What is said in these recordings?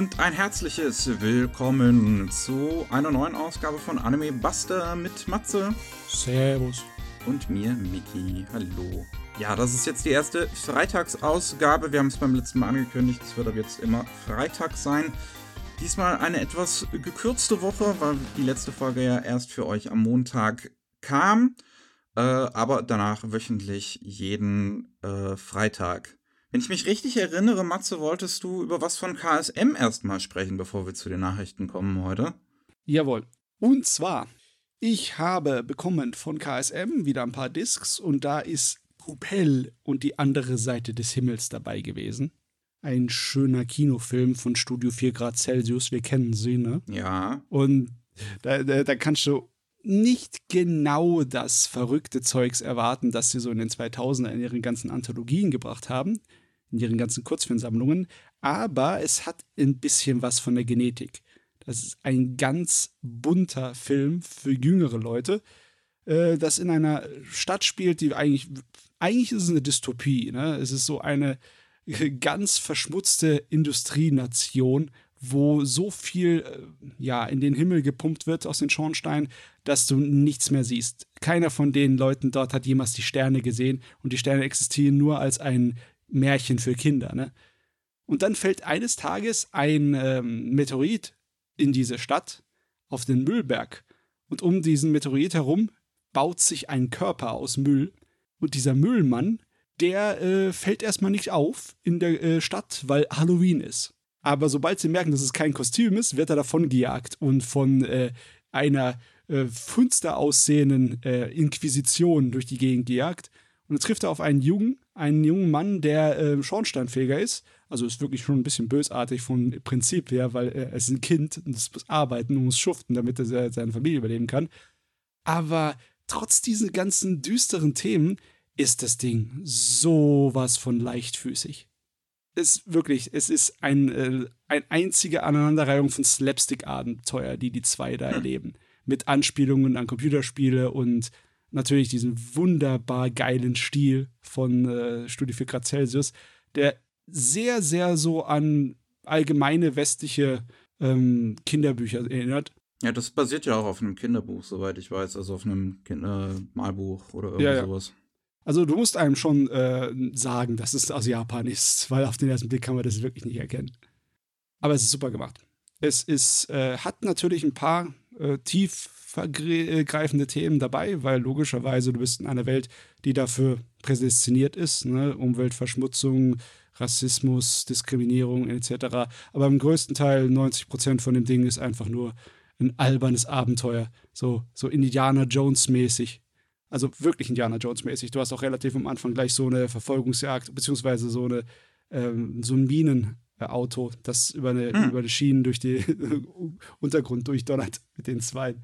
und ein herzliches Willkommen zu einer neuen Ausgabe von Anime Buster mit Matze. Servus. Und mir, Miki. Hallo. Ja, das ist jetzt die erste Freitagsausgabe. Wir haben es beim letzten Mal angekündigt. Es wird ab jetzt immer Freitag sein. Diesmal eine etwas gekürzte Woche, weil die letzte Folge ja erst für euch am Montag kam. Äh, aber danach wöchentlich jeden äh, Freitag. Wenn ich mich richtig erinnere, Matze, wolltest du über was von KSM erstmal sprechen, bevor wir zu den Nachrichten kommen heute? Jawohl. Und zwar, ich habe bekommen von KSM wieder ein paar Discs und da ist Pupell und die andere Seite des Himmels dabei gewesen. Ein schöner Kinofilm von Studio 4 Grad Celsius, wir kennen sie, ne? Ja. Und da, da, da kannst du nicht genau das verrückte Zeugs erwarten, das sie so in den 2000er in ihren ganzen Anthologien gebracht haben in ihren ganzen Kurzfilmsammlungen, aber es hat ein bisschen was von der Genetik. Das ist ein ganz bunter Film für jüngere Leute, äh, das in einer Stadt spielt, die eigentlich, eigentlich ist es eine Dystopie. Ne? Es ist so eine ganz verschmutzte Industrienation, wo so viel äh, ja in den Himmel gepumpt wird aus den Schornsteinen, dass du nichts mehr siehst. Keiner von den Leuten dort hat jemals die Sterne gesehen und die Sterne existieren nur als ein Märchen für Kinder. Ne? Und dann fällt eines Tages ein ähm, Meteorit in diese Stadt auf den Müllberg. Und um diesen Meteorit herum baut sich ein Körper aus Müll. Und dieser Müllmann, der äh, fällt erstmal nicht auf in der äh, Stadt, weil Halloween ist. Aber sobald sie merken, dass es kein Kostüm ist, wird er davon gejagt und von äh, einer äh, finster aussehenden äh, Inquisition durch die Gegend gejagt. Und dann trifft er auf einen Jungen, einen jungen Mann, der äh, Schornsteinfeger ist. Also ist wirklich schon ein bisschen bösartig vom Prinzip her, weil er ist ein Kind und es muss arbeiten und muss schuften, damit er seine Familie überleben kann. Aber trotz diesen ganzen düsteren Themen ist das Ding sowas von leichtfüßig. Es wirklich, es ist ein, äh, ein einzige Aneinanderreihung von Slapstick-Abenteuer, die die zwei da hm. erleben. Mit Anspielungen an Computerspiele und natürlich diesen wunderbar geilen Stil von äh, Studio 4 Grad Celsius, der sehr, sehr so an allgemeine westliche ähm, Kinderbücher erinnert. Ja, das basiert ja auch auf einem Kinderbuch, soweit ich weiß, also auf einem Kindermalbuch oder irgendwie ja, ja. sowas. Also du musst einem schon äh, sagen, dass es aus Japan ist, weil auf den ersten Blick kann man das wirklich nicht erkennen. Aber es ist super gemacht. Es ist, äh, hat natürlich ein paar äh, tief greifende Themen dabei, weil logischerweise du bist in einer Welt, die dafür prädestiniert ist, ne? Umweltverschmutzung, Rassismus, Diskriminierung etc. Aber im größten Teil 90 Prozent von dem Ding ist einfach nur ein albernes Abenteuer, so so Indiana Jones mäßig. Also wirklich Indiana Jones mäßig. Du hast auch relativ am Anfang gleich so eine Verfolgungsjagd beziehungsweise so eine ähm, so ein Minenauto, das über eine, hm. über eine Schienen durch den Untergrund durchdonnert mit den Zweien.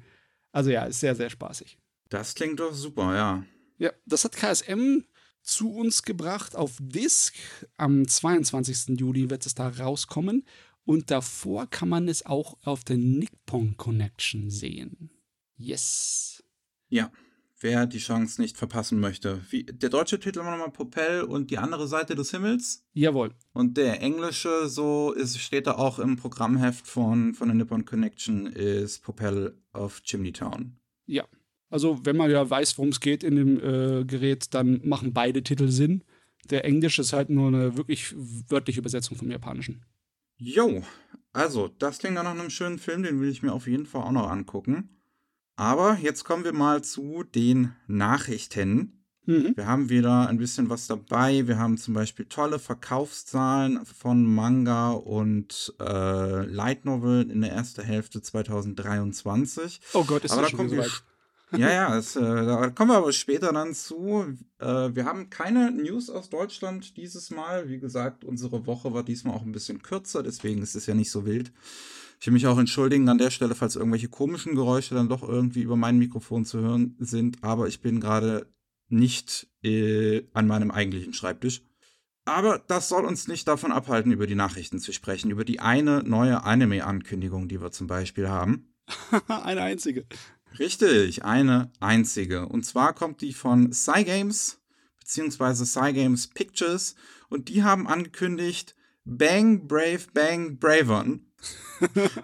Also ja, ist sehr, sehr spaßig. Das klingt doch super, ja. Ja, das hat KSM zu uns gebracht auf Disc. Am 22. Juli wird es da rauskommen. Und davor kann man es auch auf der Nippon Connection sehen. Yes. Ja, wer die Chance nicht verpassen möchte. Wie, der deutsche Titel war nochmal Popel und die andere Seite des Himmels. Jawohl. Und der englische, so ist, steht da auch im Programmheft von, von der Nippon Connection, ist Popel of Chimney Town. Ja. Also, wenn man ja weiß, worum es geht in dem äh, Gerät, dann machen beide Titel Sinn. Der englische ist halt nur eine wirklich wörtliche Übersetzung vom japanischen. Jo, also, das klingt nach einem schönen Film, den will ich mir auf jeden Fall auch noch angucken. Aber jetzt kommen wir mal zu den Nachrichten. Mhm. Wir haben wieder ein bisschen was dabei. Wir haben zum Beispiel tolle Verkaufszahlen von Manga und äh, Light Novel in der ersten Hälfte 2023. Oh Gott, ist aber das schon so weit. Ja, ja, es, äh, da kommen wir aber später dann zu. Äh, wir haben keine News aus Deutschland dieses Mal. Wie gesagt, unsere Woche war diesmal auch ein bisschen kürzer, deswegen ist es ja nicht so wild. Ich will mich auch entschuldigen an der Stelle, falls irgendwelche komischen Geräusche dann doch irgendwie über mein Mikrofon zu hören sind, aber ich bin gerade nicht äh, an meinem eigentlichen Schreibtisch. Aber das soll uns nicht davon abhalten, über die Nachrichten zu sprechen, über die eine neue Anime-Ankündigung, die wir zum Beispiel haben. eine einzige. Richtig, eine einzige. Und zwar kommt die von Cygames, beziehungsweise Cygames Pictures, und die haben angekündigt Bang Brave Bang Bravon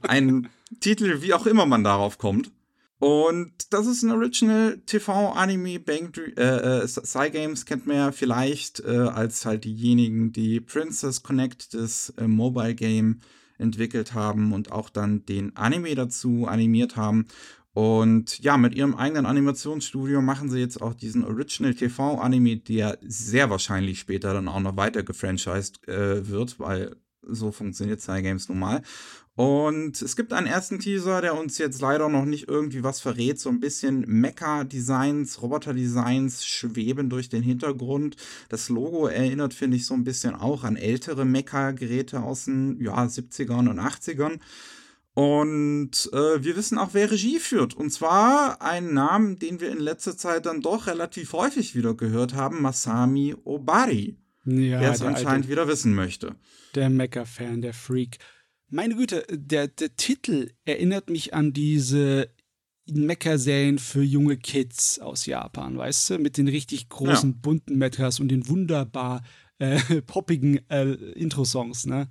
ein Titel, wie auch immer man darauf kommt. Und das ist ein Original TV-Anime. Bang äh, äh, Cygames kennt man ja vielleicht äh, als halt diejenigen, die Princess Connect, das äh, Mobile Game, entwickelt haben und auch dann den Anime dazu animiert haben. Und ja, mit ihrem eigenen Animationsstudio machen sie jetzt auch diesen Original TV-Anime, der sehr wahrscheinlich später dann auch noch weiter gefranchised äh, wird, weil so funktioniert Cygames nun mal. Und es gibt einen ersten Teaser, der uns jetzt leider noch nicht irgendwie was verrät. So ein bisschen Mecha-Designs, Roboter-Designs schweben durch den Hintergrund. Das Logo erinnert, finde ich, so ein bisschen auch an ältere Mecha-Geräte aus den ja, 70ern und 80ern. Und äh, wir wissen auch, wer Regie führt. Und zwar einen Namen, den wir in letzter Zeit dann doch relativ häufig wieder gehört haben: Masami Obari. Ja, der es anscheinend alte, wieder wissen möchte. Der Mecha-Fan, der Freak. Meine Güte, der, der Titel erinnert mich an diese Mecha-Serien für junge Kids aus Japan, weißt du? Mit den richtig großen, ja. bunten Mechas und den wunderbar äh, poppigen äh, Intro-Songs, ne?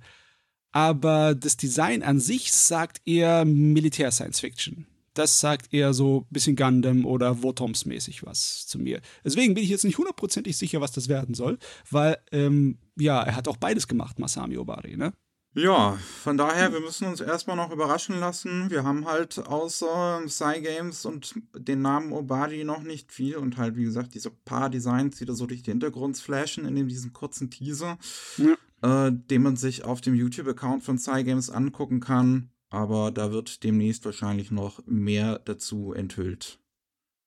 Aber das Design an sich sagt eher Militär-Science-Fiction. Das sagt eher so ein bisschen Gundam oder Wotoms-mäßig was zu mir. Deswegen bin ich jetzt nicht hundertprozentig sicher, was das werden soll, weil, ähm, ja, er hat auch beides gemacht, Masami Obari, ne? Ja, von daher, wir müssen uns erstmal noch überraschen lassen. Wir haben halt außer Cygames und den Namen Obadi noch nicht viel und halt, wie gesagt, diese paar Designs, die da so durch die Hintergrund flashen in diesem kurzen Teaser, ja. äh, den man sich auf dem YouTube-Account von Cygames angucken kann. Aber da wird demnächst wahrscheinlich noch mehr dazu enthüllt.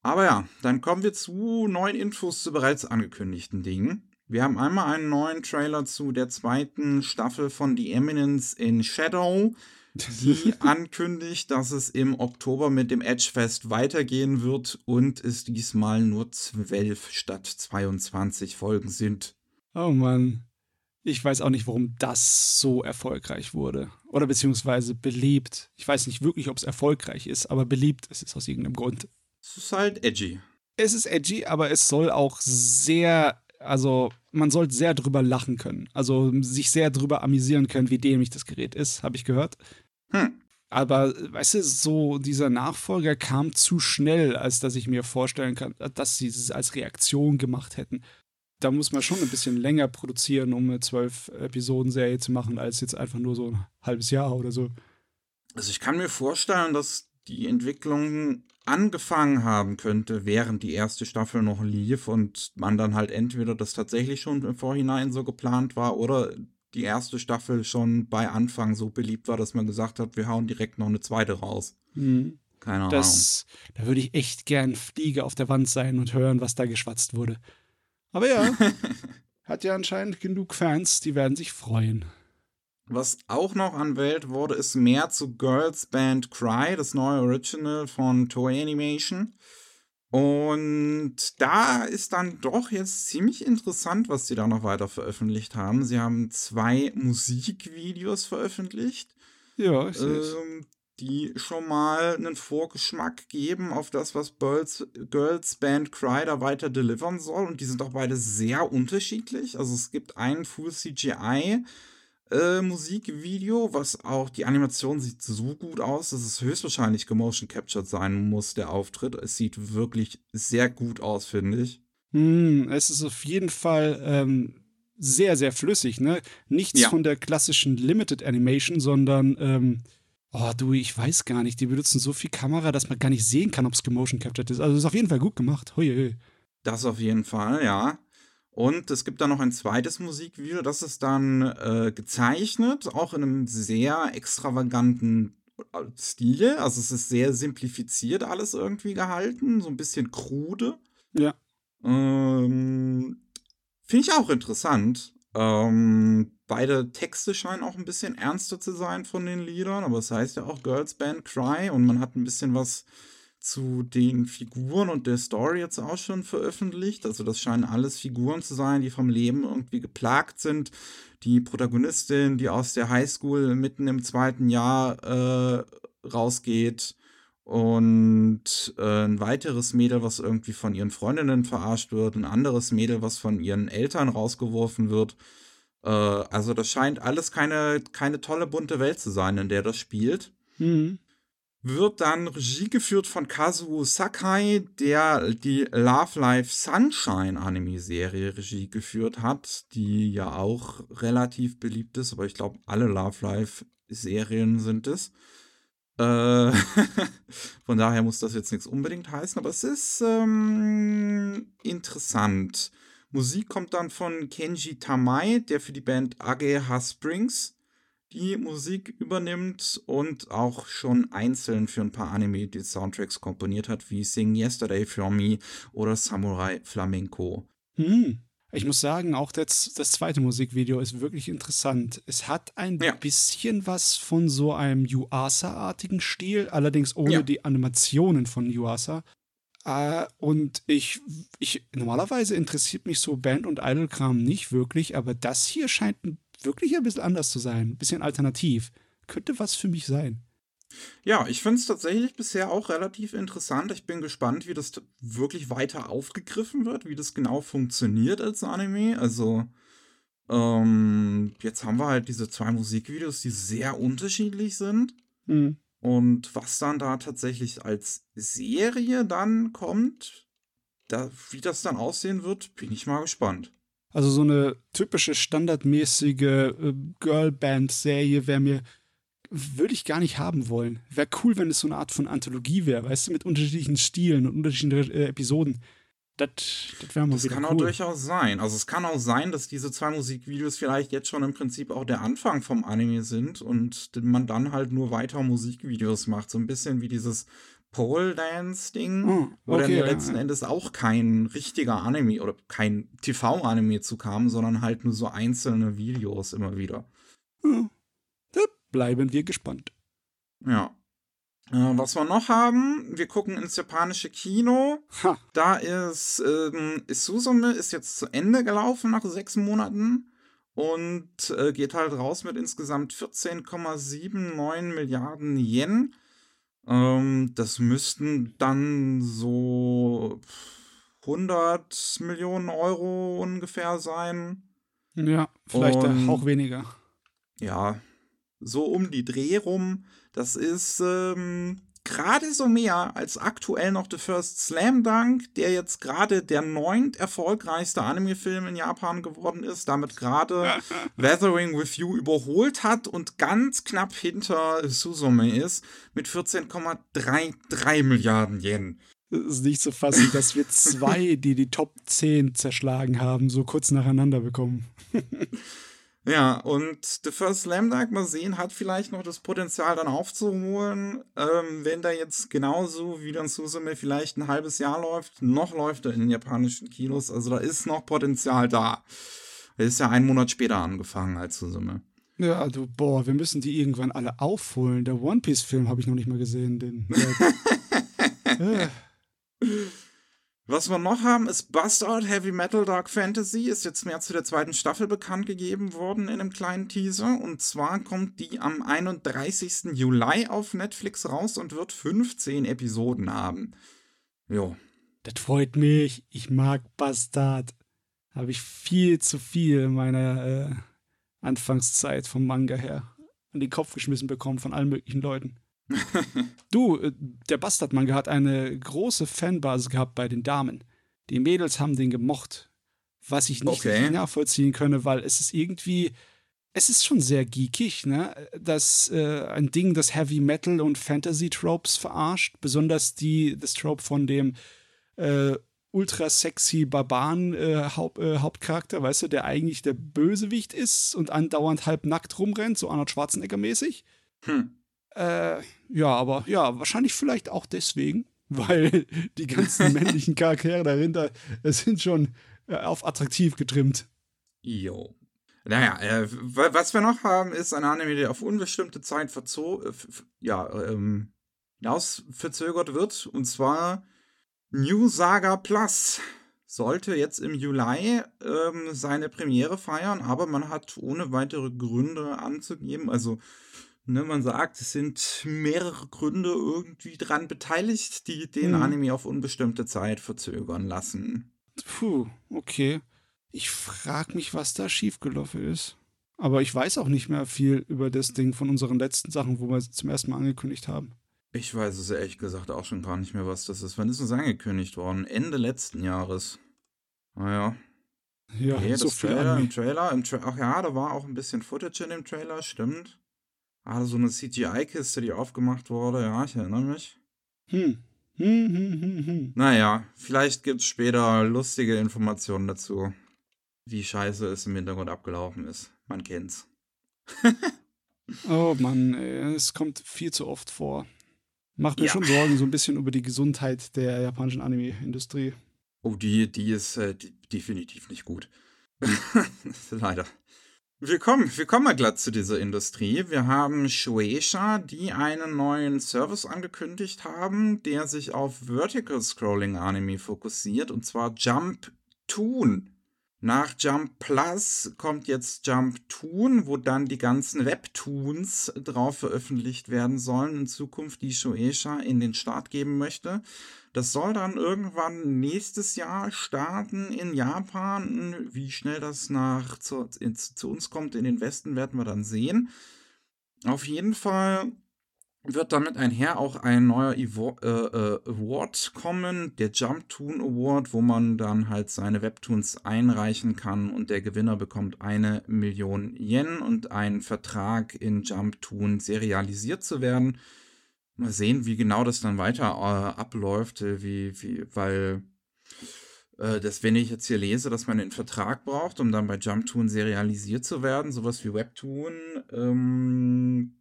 Aber ja, dann kommen wir zu neuen Infos zu bereits angekündigten Dingen. Wir haben einmal einen neuen Trailer zu der zweiten Staffel von The Eminence in Shadow, die ankündigt, dass es im Oktober mit dem Edgefest weitergehen wird und es diesmal nur zwölf statt 22 Folgen sind. Oh Mann. Ich weiß auch nicht, warum das so erfolgreich wurde. Oder beziehungsweise beliebt. Ich weiß nicht wirklich, ob es erfolgreich ist, aber beliebt ist es aus irgendeinem Grund. Es ist halt edgy. Es ist edgy, aber es soll auch sehr also man sollte sehr drüber lachen können. Also sich sehr drüber amüsieren können, wie dämlich das Gerät ist, habe ich gehört. Hm. Aber weißt du, so dieser Nachfolger kam zu schnell, als dass ich mir vorstellen kann, dass sie es als Reaktion gemacht hätten. Da muss man schon ein bisschen länger produzieren, um eine zwölf Episoden-Serie zu machen, als jetzt einfach nur so ein halbes Jahr oder so. Also ich kann mir vorstellen, dass die Entwicklung angefangen haben könnte, während die erste Staffel noch lief und man dann halt entweder das tatsächlich schon im Vorhinein so geplant war oder die erste Staffel schon bei Anfang so beliebt war, dass man gesagt hat, wir hauen direkt noch eine zweite raus. Mhm. Keine das, Ahnung. Da würde ich echt gern Fliege auf der Wand sein und hören, was da geschwatzt wurde. Aber ja, hat ja anscheinend genug Fans, die werden sich freuen. Was auch noch anwählt wurde, ist mehr zu Girls Band Cry, das neue Original von Toei Animation. Und da ist dann doch jetzt ziemlich interessant, was sie da noch weiter veröffentlicht haben. Sie haben zwei Musikvideos veröffentlicht. Ja, ich ähm, die schon mal einen Vorgeschmack geben auf das, was Girls, Girls Band Cry da weiter delivern soll. Und die sind auch beide sehr unterschiedlich. Also es gibt einen Full CGI äh, Musikvideo, was auch die Animation sieht so gut aus, dass es höchstwahrscheinlich gemotion captured sein muss, der Auftritt. Es sieht wirklich sehr gut aus, finde ich. Mm, es ist auf jeden Fall ähm, sehr, sehr flüssig, ne? Nichts ja. von der klassischen Limited Animation, sondern ähm, Oh, du, ich weiß gar nicht. Die benutzen so viel Kamera, dass man gar nicht sehen kann, ob es gemotion captured ist. Also, es ist auf jeden Fall gut gemacht. Hui, hui. Das auf jeden Fall, ja. Und es gibt dann noch ein zweites Musikvideo, das ist dann äh, gezeichnet, auch in einem sehr extravaganten äh, Stil. Also es ist sehr simplifiziert alles irgendwie gehalten, so ein bisschen krude. Ja. Ähm, Finde ich auch interessant. Ähm, beide Texte scheinen auch ein bisschen ernster zu sein von den Liedern, aber es heißt ja auch Girls Band Cry und man hat ein bisschen was zu den Figuren und der Story jetzt auch schon veröffentlicht. Also das scheinen alles Figuren zu sein, die vom Leben irgendwie geplagt sind. Die Protagonistin, die aus der Highschool mitten im zweiten Jahr äh, rausgeht und äh, ein weiteres Mädel, was irgendwie von ihren Freundinnen verarscht wird, ein anderes Mädel, was von ihren Eltern rausgeworfen wird. Äh, also das scheint alles keine, keine tolle bunte Welt zu sein, in der das spielt. Mhm. Wird dann Regie geführt von Kazuo Sakai, der die Love Life Sunshine Anime-Serie Regie geführt hat, die ja auch relativ beliebt ist, aber ich glaube, alle Love Life-Serien sind es. Äh, von daher muss das jetzt nichts unbedingt heißen, aber es ist ähm, interessant. Musik kommt dann von Kenji Tamai, der für die Band Ageha Springs die Musik übernimmt und auch schon einzeln für ein paar Anime die Soundtracks komponiert hat, wie Sing Yesterday for Me oder Samurai Flamenco. Hm. Ich muss sagen, auch das, das zweite Musikvideo ist wirklich interessant. Es hat ein ja. bisschen was von so einem Yuasa-artigen Stil, allerdings ohne ja. die Animationen von Yuasa. Äh, und ich, ich, normalerweise interessiert mich so Band- und Idol-Kram nicht wirklich, aber das hier scheint wirklich ein bisschen anders zu sein, ein bisschen alternativ. Könnte was für mich sein. Ja, ich finde es tatsächlich bisher auch relativ interessant. Ich bin gespannt, wie das wirklich weiter aufgegriffen wird, wie das genau funktioniert als Anime. Also, ähm, jetzt haben wir halt diese zwei Musikvideos, die sehr unterschiedlich sind. Mhm. Und was dann da tatsächlich als Serie dann kommt, da, wie das dann aussehen wird, bin ich mal gespannt. Also so eine typische standardmäßige äh, Girlband-Serie wäre mir würde ich gar nicht haben wollen. Wäre cool, wenn es so eine Art von Anthologie wäre, weißt du, mit unterschiedlichen Stilen und unterschiedlichen äh, Episoden. Das, das wäre mal Das kann cool. auch durchaus sein. Also es kann auch sein, dass diese zwei Musikvideos vielleicht jetzt schon im Prinzip auch der Anfang vom Anime sind und man dann halt nur weiter Musikvideos macht. So ein bisschen wie dieses Pole Dance Ding, oh, okay, wo dann ja letzten ja. Endes auch kein richtiger Anime oder kein TV-Anime zu kam, sondern halt nur so einzelne Videos immer wieder. Hm bleiben wir gespannt. Ja. Äh, was wir noch haben, wir gucken ins japanische Kino. Ha. Da ist ähm, Isuzume ist jetzt zu Ende gelaufen nach sechs Monaten und äh, geht halt raus mit insgesamt 14,79 Milliarden Yen. Ähm, das müssten dann so 100 Millionen Euro ungefähr sein. Ja, vielleicht und, auch weniger. Ja, so um die Dreh rum. Das ist ähm, gerade so mehr als aktuell noch The First Slam Dunk, der jetzt gerade der neunt erfolgreichste Anime-Film in Japan geworden ist, damit gerade Weathering with You überholt hat und ganz knapp hinter Suzume ist mit 14,33 Milliarden Yen. Es ist nicht zu fassen, dass wir zwei, die die Top 10 zerschlagen haben, so kurz nacheinander bekommen. Ja, und The First Slam Dunk, mal sehen, hat vielleicht noch das Potenzial dann aufzuholen, ähm, wenn da jetzt genauso wie dann Suzume vielleicht ein halbes Jahr läuft, noch läuft er in den japanischen Kinos, also da ist noch Potenzial da. Er ist ja einen Monat später angefangen als Suzume. Ja, also, boah, wir müssen die irgendwann alle aufholen. Der One Piece-Film habe ich noch nicht mal gesehen, den. äh. Was wir noch haben, ist Bastard Heavy Metal Dark Fantasy. Ist jetzt mehr zu der zweiten Staffel bekannt gegeben worden in einem kleinen Teaser. Und zwar kommt die am 31. Juli auf Netflix raus und wird 15 Episoden haben. Jo. Das freut mich. Ich mag Bastard. Habe ich viel zu viel in meiner äh, Anfangszeit vom Manga her an den Kopf geschmissen bekommen von allen möglichen Leuten. du, äh, der Bastardmanga hat eine große Fanbasis gehabt bei den Damen. Die Mädels haben den gemocht. Was ich nicht okay. nachvollziehen könne, weil es ist irgendwie, es ist schon sehr geekig, ne? Das äh, ein Ding, das Heavy Metal und Fantasy Tropes verarscht, besonders die das Trope von dem äh, ultra sexy Barbaren äh, Haupt, äh, Hauptcharakter, weißt du, der eigentlich der Bösewicht ist und andauernd halb nackt rumrennt, so Arnold Schwarzenegger mäßig. Hm. Äh, ja, aber ja, wahrscheinlich vielleicht auch deswegen, weil die ganzen männlichen Charaktere dahinter sind schon äh, auf attraktiv getrimmt. Jo. Naja, äh, was wir noch haben, ist ein Anime, der auf unbestimmte Zeit verzo äh, ja, ähm, hinaus verzögert wird. Und zwar New Saga Plus sollte jetzt im Juli ähm, seine Premiere feiern, aber man hat ohne weitere Gründe anzugeben, also Ne, man sagt, es sind mehrere Gründe irgendwie dran beteiligt, die den mhm. Anime auf unbestimmte Zeit verzögern lassen. Puh, okay. Ich frage mich, was da schiefgelaufen ist. Aber ich weiß auch nicht mehr viel über das Ding von unseren letzten Sachen, wo wir es zum ersten Mal angekündigt haben. Ich weiß es ehrlich gesagt auch schon gar nicht mehr, was das ist. Wann ist es angekündigt worden? Ende letzten Jahres. Naja. Ja, Nee, so das viel Trailer, im Trailer, im Tra ach ja, da war auch ein bisschen Footage in dem Trailer, stimmt. Ah, so eine CGI-Kiste, die aufgemacht wurde, ja, ich erinnere mich. Hm. Hm, hm, hm, hm. Naja, vielleicht gibt es später lustige Informationen dazu, wie scheiße es im Hintergrund abgelaufen ist. Man kennt's. Oh Mann, ey, es kommt viel zu oft vor. Macht mir Ja. schon Sorgen, so ein bisschen über die Gesundheit der japanischen Anime-Industrie. Oh, die, die ist äh, die, definitiv nicht gut. Leider. Wir kommen, wir kommen mal glatt zu dieser Industrie. Wir haben Shueisha, die einen neuen Service angekündigt haben, der sich auf Vertical Scrolling Anime fokussiert, und zwar Jump Toon. Nach Jump Plus kommt jetzt Jump Toon, wo dann die ganzen Webtoons drauf veröffentlicht werden sollen in Zukunft, die Shueisha in den Start geben möchte. Das soll dann irgendwann nächstes Jahr starten in Japan. Wie schnell das nach zu, ins, zu uns kommt in den Westen, werden wir dann sehen. Auf jeden Fall wird damit einher auch ein neuer äh, äh, Award kommen, der Jump Toon Award, wo man dann halt seine Webtoons einreichen kann und der Gewinner bekommt eine Million Yen und einen Vertrag in Jump Toon serialisiert zu werden. Mal sehen, wie genau das dann weiter äh, abläuft, äh, wie, wie, weil das, wenn ich jetzt hier lese, dass man einen Vertrag braucht, um dann bei Jumptoon serialisiert zu werden, sowas wie Webtoon, ähm,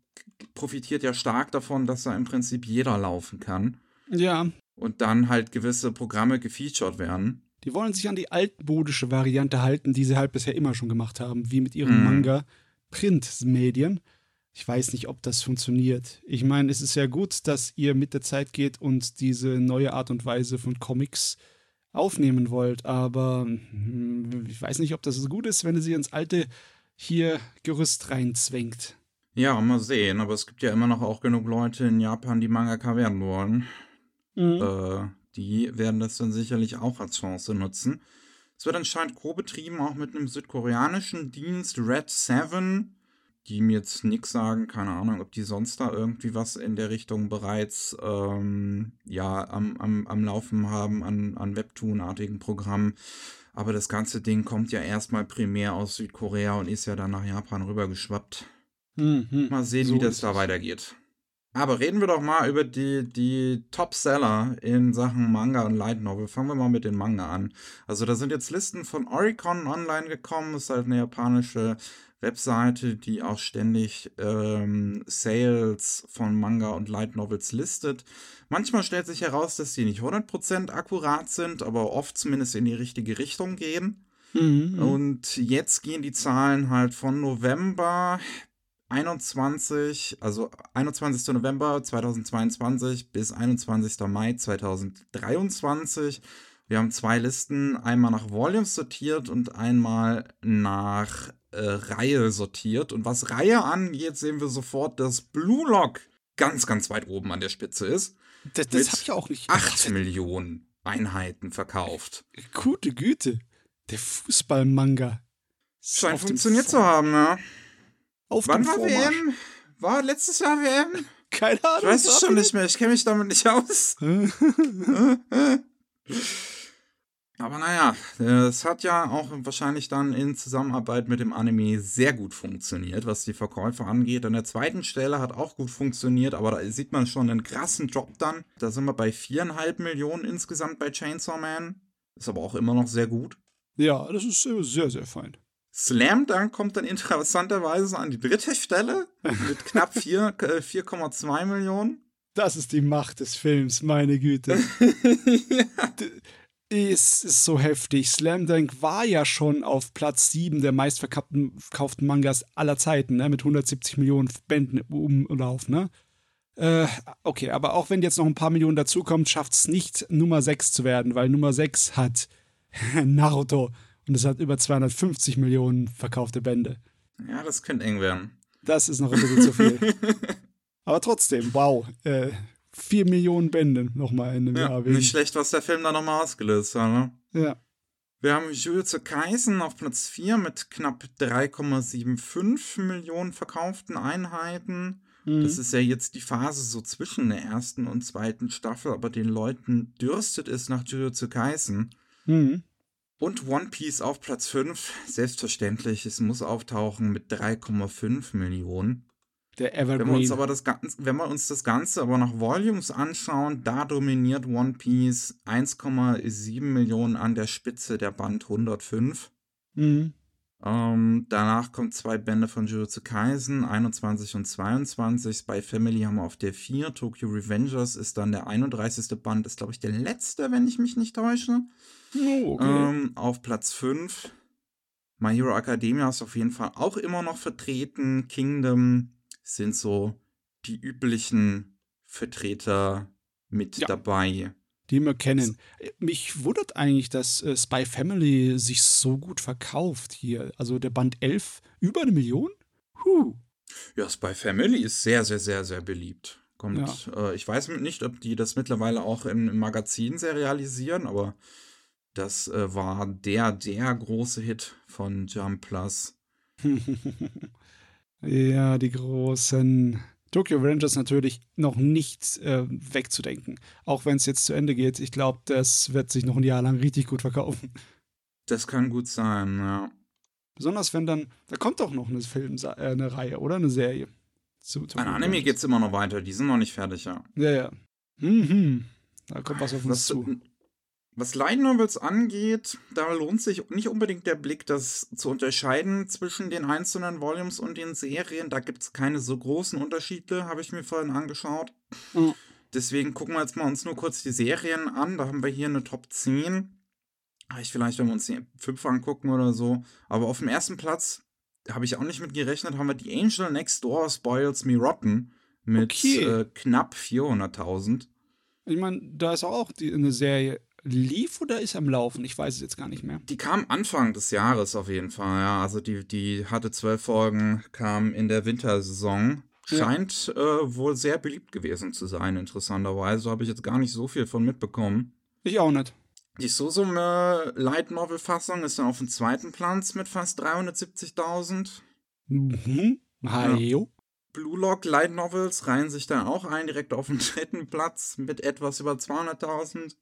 profitiert ja stark davon, dass da im Prinzip jeder laufen kann Ja, und dann halt gewisse Programme gefeatured werden. die wollen sich an die altmodische Variante halten, die sie halt bisher immer schon gemacht haben, wie mit ihren Mhm. Manga-Print-Medien. Ich weiß nicht, ob das funktioniert. Ich meine, es ist ja gut, dass ihr mit der Zeit geht und diese neue Art und Weise von Comics aufnehmen wollt, aber hm, ich weiß nicht, ob das so gut ist, wenn ihr sie ins alte hier Gerüst reinzwängt. Ja, mal sehen, aber es gibt ja immer noch auch genug Leute in Japan, die Mangaka werden wollen. Äh, die werden das dann sicherlich auch als Chance nutzen. Es wird anscheinend co-betrieben, auch mit einem südkoreanischen Dienst, Red 7, die mir jetzt nichts sagen, keine Ahnung, ob die sonst da irgendwie was in der Richtung bereits ähm, ja, am, am, am Laufen haben an, an Webtoon-artigen Programmen. Aber das ganze Ding kommt ja erstmal primär aus Südkorea und ist ja dann nach Japan rübergeschwappt. Mhm. Mal sehen, So wie das da es. weitergeht. Aber reden wir doch mal über die, die Top-Seller in Sachen Manga und Light Novel. Fangen wir mal mit den Manga an. Also da sind jetzt Listen von Oricon online gekommen. Das ist halt eine japanische Webseite, die auch ständig ähm, Sales von Manga und Light Novels listet. Manchmal stellt sich heraus, dass die nicht 100% akkurat sind, aber oft zumindest in die richtige Richtung gehen. Mhm. Und jetzt gehen die Zahlen halt von November 21, also 21. November 2022 bis 21. Mai 2023. Wir haben zwei Listen, einmal nach Volumes sortiert und einmal nach äh, Reihe sortiert. Und was Reihe angeht, sehen wir sofort, dass Blue Lock ganz, ganz weit oben an der Spitze ist. das das habe ich auch nicht. 8 Millionen Einheiten verkauft. Gute Güte. Der Fußballmanga. Scheint funktioniert zu Vor- haben, ne? Auf Wann war Vormarsch. WM? War letztes Jahr WM? Keine Ahnung. Ich weiß es schon nicht mehr, ich kenne mich damit nicht aus. Aber naja, es hat ja auch wahrscheinlich dann in Zusammenarbeit mit dem Anime sehr gut funktioniert, was die Verkäufe angeht. An der zweiten Stelle hat auch gut funktioniert, aber da sieht man schon einen krassen Drop dann. Da sind wir bei viereinhalb Millionen insgesamt bei Chainsaw Man. Ist aber auch immer noch sehr gut. Ja, das ist sehr, sehr fein. Slam Dunk kommt dann interessanterweise an die dritte Stelle mit knapp vier- äh, 4,2 Millionen. Das ist die Macht des Films, meine Güte. Es ist so heftig. Slam Dunk war ja schon auf Platz 7 der meistverkauften verkauften Mangas aller Zeiten, ne? mit 170 Millionen Bänden im Umlauf. Ne? Äh, okay, aber auch wenn jetzt noch ein paar Millionen dazukommt, schafft es nicht, Nummer 6 zu werden, weil Nummer 6 hat Naruto und es hat über 250 Millionen verkaufte Bände. Ja, das könnte eng werden. Das ist noch ein bisschen zu viel. Aber trotzdem, wow. Äh, 4 Millionen Bände nochmal in einem Ja, Jahr. wegen- nicht schlecht, was der Film da nochmal ausgelöst hat, ne? Ja. Wir haben Jujutsu Kaisen auf Platz 4 mit knapp 3,75 Millionen verkauften Einheiten. Mhm. Das ist ja jetzt die Phase so zwischen der ersten und zweiten Staffel, aber den Leuten dürstet es nach Jujutsu Kaisen. Mhm. Und One Piece auf Platz 5, selbstverständlich, es muss auftauchen mit 3,5 Millionen. Der Evergreen. Wenn wir uns aber das Ganze, wenn wir uns das Ganze aber nach Volumes anschauen, da dominiert One Piece 1,7 Millionen an der Spitze der Band 105. Mhm. Ähm, danach kommen zwei Bände von Jujutsu Kaisen, 21 und 22. Spy Family haben wir auf der 4. Tokyo Revengers ist dann der 31. Band, ist glaube ich der letzte, wenn ich mich nicht täusche. Oh, okay. ähm, auf Platz 5. My Hero Academia ist auf jeden Fall auch immer noch vertreten. Kingdom sind so die üblichen Vertreter mit ja, dabei. Die wir kennen. Mich wundert eigentlich, dass äh, Spy Family sich so gut verkauft hier. Also der Band 11 über eine Million? Huh. Ja, Spy Family ist sehr, sehr, sehr, sehr beliebt. Kommt, ja. äh, ich weiß nicht, ob die das mittlerweile auch im, im Magazin serialisieren, aber das äh, war der, der große Hit von Jump Plus. Ja, die großen Tokyo Rangers natürlich noch nicht äh, wegzudenken. Auch wenn es jetzt zu Ende geht. Ich glaube, das wird sich noch ein Jahr lang richtig gut verkaufen. Das kann gut sein, ja. Besonders wenn dann, da kommt doch noch eine Film, äh, eine Reihe oder eine Serie. Zu, An Anime geht es immer noch weiter, die sind noch nicht fertig, ja. Ja, ja. Mhm. Da kommt was auf uns was, zu. Was Light Novels angeht, da lohnt sich nicht unbedingt der Blick, das zu unterscheiden zwischen den einzelnen Volumes und den Serien. Da gibt es keine so großen Unterschiede, habe ich mir vorhin angeschaut. Mhm. Deswegen gucken wir jetzt mal uns nur kurz die Serien an. Da haben wir hier eine Top 10. Ich vielleicht, wenn wir uns die 5 angucken oder so. Aber auf dem ersten Platz, habe ich auch nicht mit gerechnet, haben wir die Angel Next Door Spoils Me Rotten mit okay. äh, knapp 400.000. Ich meine, da ist auch die, eine Serie lief oder ist am Laufen? Ich weiß es jetzt gar nicht mehr. Die kam Anfang des Jahres auf jeden Fall, ja. Also die, die hatte zwölf Folgen, kam in der Wintersaison. Scheint ja. äh, wohl sehr beliebt gewesen zu sein, interessanterweise. Habe ich jetzt gar nicht so viel von mitbekommen. Ich auch nicht. Die Susume Light Novel Fassung ist dann auf dem zweiten Platz mit fast 370.000. Mhm. Hallo. Ja. Blue Lock Light Novels reihen sich dann auch ein, direkt auf dem dritten Platz mit etwas über 200.000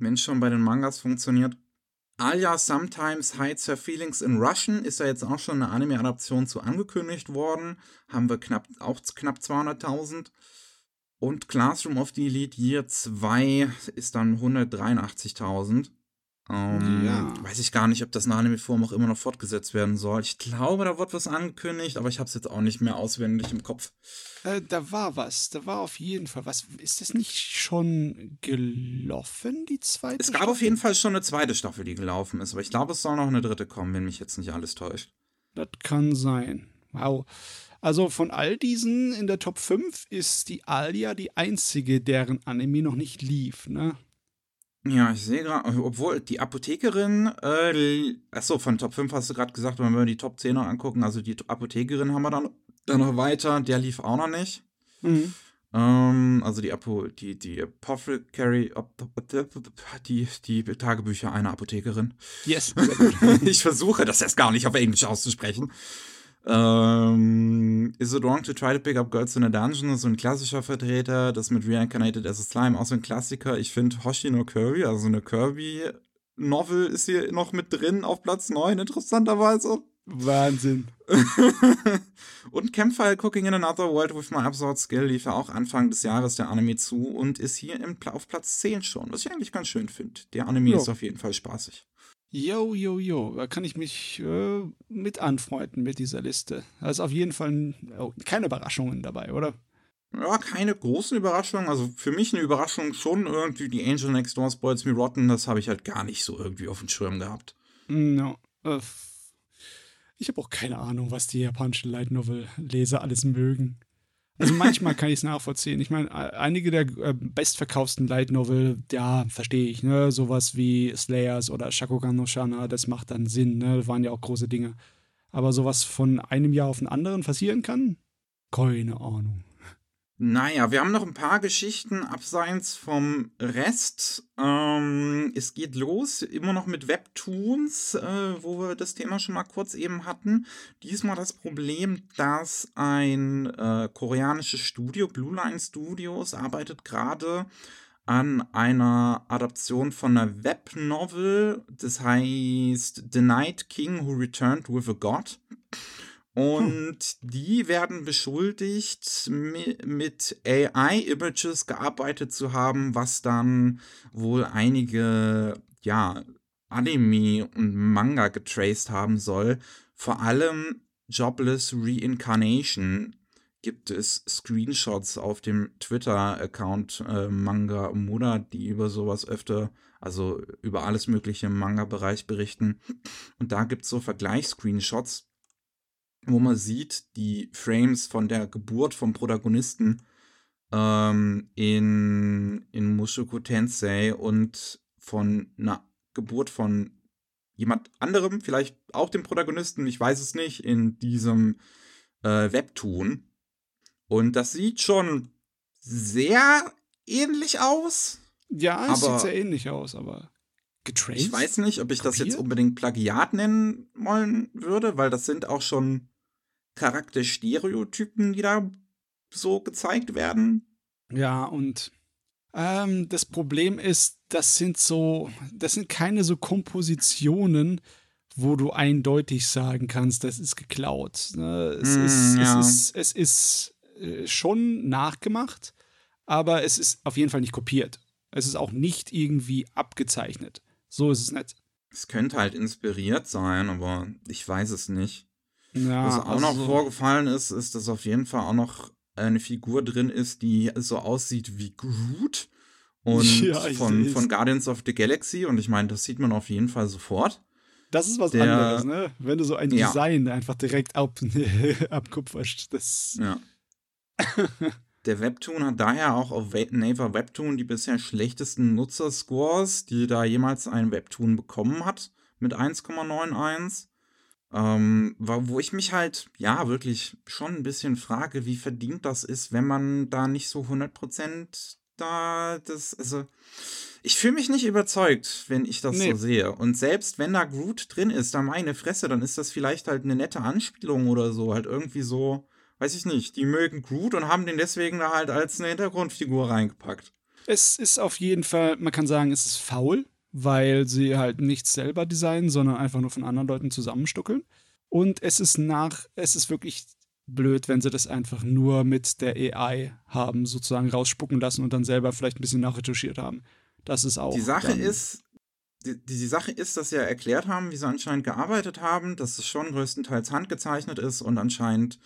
wenn schon bei den Mangas funktioniert. Alia Sometimes Hides Her Feelings in Russian ist ja jetzt auch schon eine Anime-Adaption zu angekündigt worden. Haben wir knapp, auch knapp 200.000. Und Classroom of the Elite Year 2 ist dann 183.000. Ähm, ja. Weiß ich gar nicht, ob das nach Anime-Form auch immer noch fortgesetzt werden soll. Ich glaube, da wird was angekündigt, aber ich habe es jetzt auch nicht mehr auswendig im Kopf. Äh, da war was. Da war auf jeden Fall was. Ist das nicht schon gelaufen, die zweite? Es gab Staffel? auf jeden Fall schon eine zweite Staffel, die gelaufen ist. Aber ich glaube, es soll noch eine dritte kommen, wenn mich jetzt nicht alles täuscht. Das kann sein. Wow. Also von all diesen in der Top 5 ist die Alia die einzige, deren Anime noch nicht lief, ne? Ja, ich sehe gerade, obwohl die Apothekerin, äh, achso, von Top 5 hast du gerade gesagt, wenn wir die Top 10 noch angucken, also die Apothekerin haben wir dann, dann noch weiter, der lief auch noch nicht. Mhm. Ähm, also die Apo, die, die Apothecary, die, die Tagebücher einer Apothekerin. Yes. ich versuche das erst gar nicht auf Englisch auszusprechen. Ähm, Is it wrong to try to pick up girls in a dungeon? so ein klassischer Vertreter. Das mit Reincarnated as a Slime, auch so ein Klassiker. Ich finde Hoshi no Kirby, also eine Kirby-Novel ist hier noch mit drin auf Platz 9, interessanterweise. Wahnsinn. und Campfire Cooking in Another World with My Absurd Skill lief ja auch Anfang des Jahres der Anime zu und ist hier im, auf Platz 10 schon, was ich eigentlich ganz schön finde. Der Anime jo. ist auf jeden Fall spaßig. Jo, jo, jo, da kann ich mich äh, mit anfreunden mit dieser Liste. Da ist auf jeden Fall oh, keine Überraschungen dabei, oder? Ja, keine großen Überraschungen. Also für mich eine Überraschung schon irgendwie die Angel Next Door Spoils Me Rotten. Das habe ich halt gar nicht so irgendwie auf dem Schirm gehabt. No. Äh, ich habe auch keine Ahnung, was die japanischen Light Novel Leser alles mögen. Also manchmal kann ich es nachvollziehen. Ich meine, einige der äh, bestverkauften Light Novel, ja, verstehe ich, ne? Sowas wie Slayers oder Shakugan no Shana, das macht dann Sinn, ne? Das waren ja auch große Dinge. Aber sowas von einem Jahr auf den anderen passieren kann? Keine Ahnung. Naja, wir haben noch ein paar Geschichten abseits vom Rest. Ähm, es geht los, immer noch mit Webtoons, äh, wo wir das Thema schon mal kurz eben hatten. Diesmal das Problem, dass ein äh, koreanisches Studio, Blue Line Studios, arbeitet gerade an einer Adaption von einer Webnovel. Das heißt The Night King Who Returned with a God. Und hm. die werden beschuldigt, mit AI-Images gearbeitet zu haben, was dann wohl einige, ja, Anime und Manga getraced haben soll. Vor allem Jobless Reincarnation gibt es Screenshots auf dem Twitter-Account äh, Manga Muda, die über sowas öfter, also über alles mögliche im Manga-Bereich berichten. Und da gibt es so Vergleichsscreenshots wo man sieht, die Frames von der Geburt vom Protagonisten ähm, in, in Mushoku Tensei und von einer Geburt von jemand anderem, vielleicht auch dem Protagonisten, ich weiß es nicht, in diesem äh, Webtoon. Und das sieht schon sehr ähnlich aus. Ja, es sieht sehr ähnlich aus, aber getraced? Ich weiß nicht, ob ich Kopiert? das jetzt unbedingt Plagiat nennen wollen würde, weil das sind auch schon Charakterstereotypen, die da so gezeigt werden. Ja, und ähm, das Problem ist, das sind so, das sind keine so Kompositionen, wo du eindeutig sagen kannst, das ist geklaut. Ne? Es, mm, ist, ja. es ist, es ist äh, schon nachgemacht, aber es ist auf jeden Fall nicht kopiert. Es ist auch nicht irgendwie abgezeichnet. So ist es nicht. Es könnte halt inspiriert sein, aber ich weiß es nicht. Ja, Was auch also noch vorgefallen ist, ist, dass auf jeden Fall auch noch eine Figur drin ist, die so aussieht wie Groot und ja, von, von Guardians of the Galaxy. Und ich meine, das sieht man auf jeden Fall sofort. Das ist was Der, anderes, ne? Wenn du so ein ja. Design einfach direkt ab, abkupferst. Das ja. Der Webtoon hat daher auch auf Naver Webtoon die bisher schlechtesten Nutzerscores, die da jemals ein Webtoon bekommen hat, mit 1,91. Ähm, wo ich mich halt, ja, wirklich schon ein bisschen frage, wie verdient das ist, wenn man da nicht so 100% da das, also, ich fühle mich nicht überzeugt, wenn ich das nee. so sehe. Und selbst wenn da Groot drin ist, da meine Fresse, dann ist das vielleicht halt eine nette Anspielung oder so, halt irgendwie so, weiß ich nicht, die mögen Groot und haben den deswegen da halt als eine Hintergrundfigur reingepackt. Es ist auf jeden Fall, man kann sagen, es ist faul, weil sie halt nichts selber designen, sondern einfach nur von anderen Leuten zusammenstuckeln. Und es ist nach, es ist wirklich blöd, wenn sie das einfach nur mit der AI haben, sozusagen rausspucken lassen und dann selber vielleicht ein bisschen nachretuschiert haben. Das ist auch. Die Sache ist, die, die Sache ist, dass sie ja erklärt haben, wie sie anscheinend gearbeitet haben, dass es schon größtenteils handgezeichnet ist und anscheinend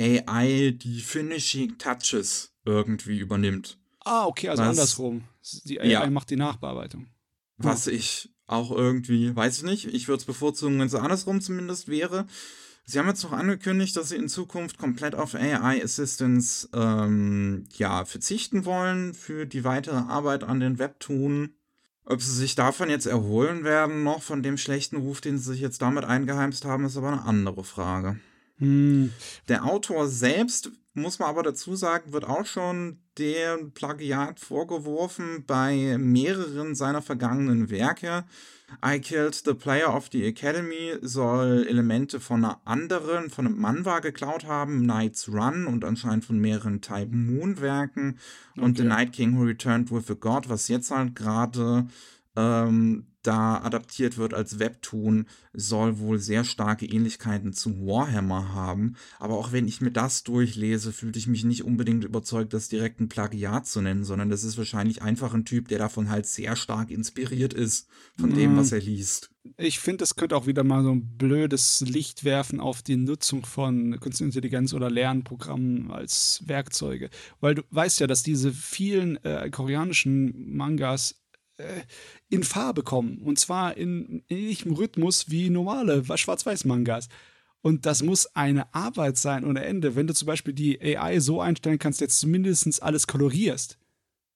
AI die Finishing Touches irgendwie übernimmt. Ah, okay, also Was, andersrum. Die AI ja. macht die Nachbearbeitung. Was ich auch irgendwie, weiß ich nicht, ich würde es bevorzugen, wenn es andersrum zumindest wäre. Sie haben jetzt noch angekündigt, dass sie in Zukunft komplett auf AI Assistance ähm, ja, verzichten wollen für die weitere Arbeit an den Webtoon. Ob sie sich davon jetzt erholen werden, noch von dem schlechten Ruf, den sie sich jetzt damit eingeheimst haben, ist aber eine andere Frage. Hm. Der Autor selbst muss man aber dazu sagen, wird auch schon der Plagiat vorgeworfen bei mehreren seiner vergangenen Werke. I Killed the Player of the Academy soll Elemente von einer anderen, von einem Manwa geklaut haben, Night's Run und anscheinend von mehreren Type Moon Werken okay. und The Night King Who Returned with a God, was jetzt halt gerade ähm, da adaptiert wird als Webtoon, soll wohl sehr starke Ähnlichkeiten zu Warhammer haben. Aber auch wenn ich mir das durchlese, fühlte ich mich nicht unbedingt überzeugt, das direkt ein Plagiat zu nennen, sondern das ist wahrscheinlich einfach ein Typ, der davon halt sehr stark inspiriert ist, von mhm. dem, was er liest. Ich finde, das könnte auch wieder mal so ein blödes Licht werfen auf die Nutzung von Künstliche Intelligenz oder Lernprogrammen als Werkzeuge. Weil du weißt ja, dass diese vielen äh, koreanischen Mangas äh, in Farbe kommen. Und zwar in ähnlichem Rhythmus wie normale Schwarz-Weiß-Mangas. Und das muss eine Arbeit sein ohne Ende. Wenn du zum Beispiel die AI so einstellen kannst, jetzt zumindest alles kolorierst,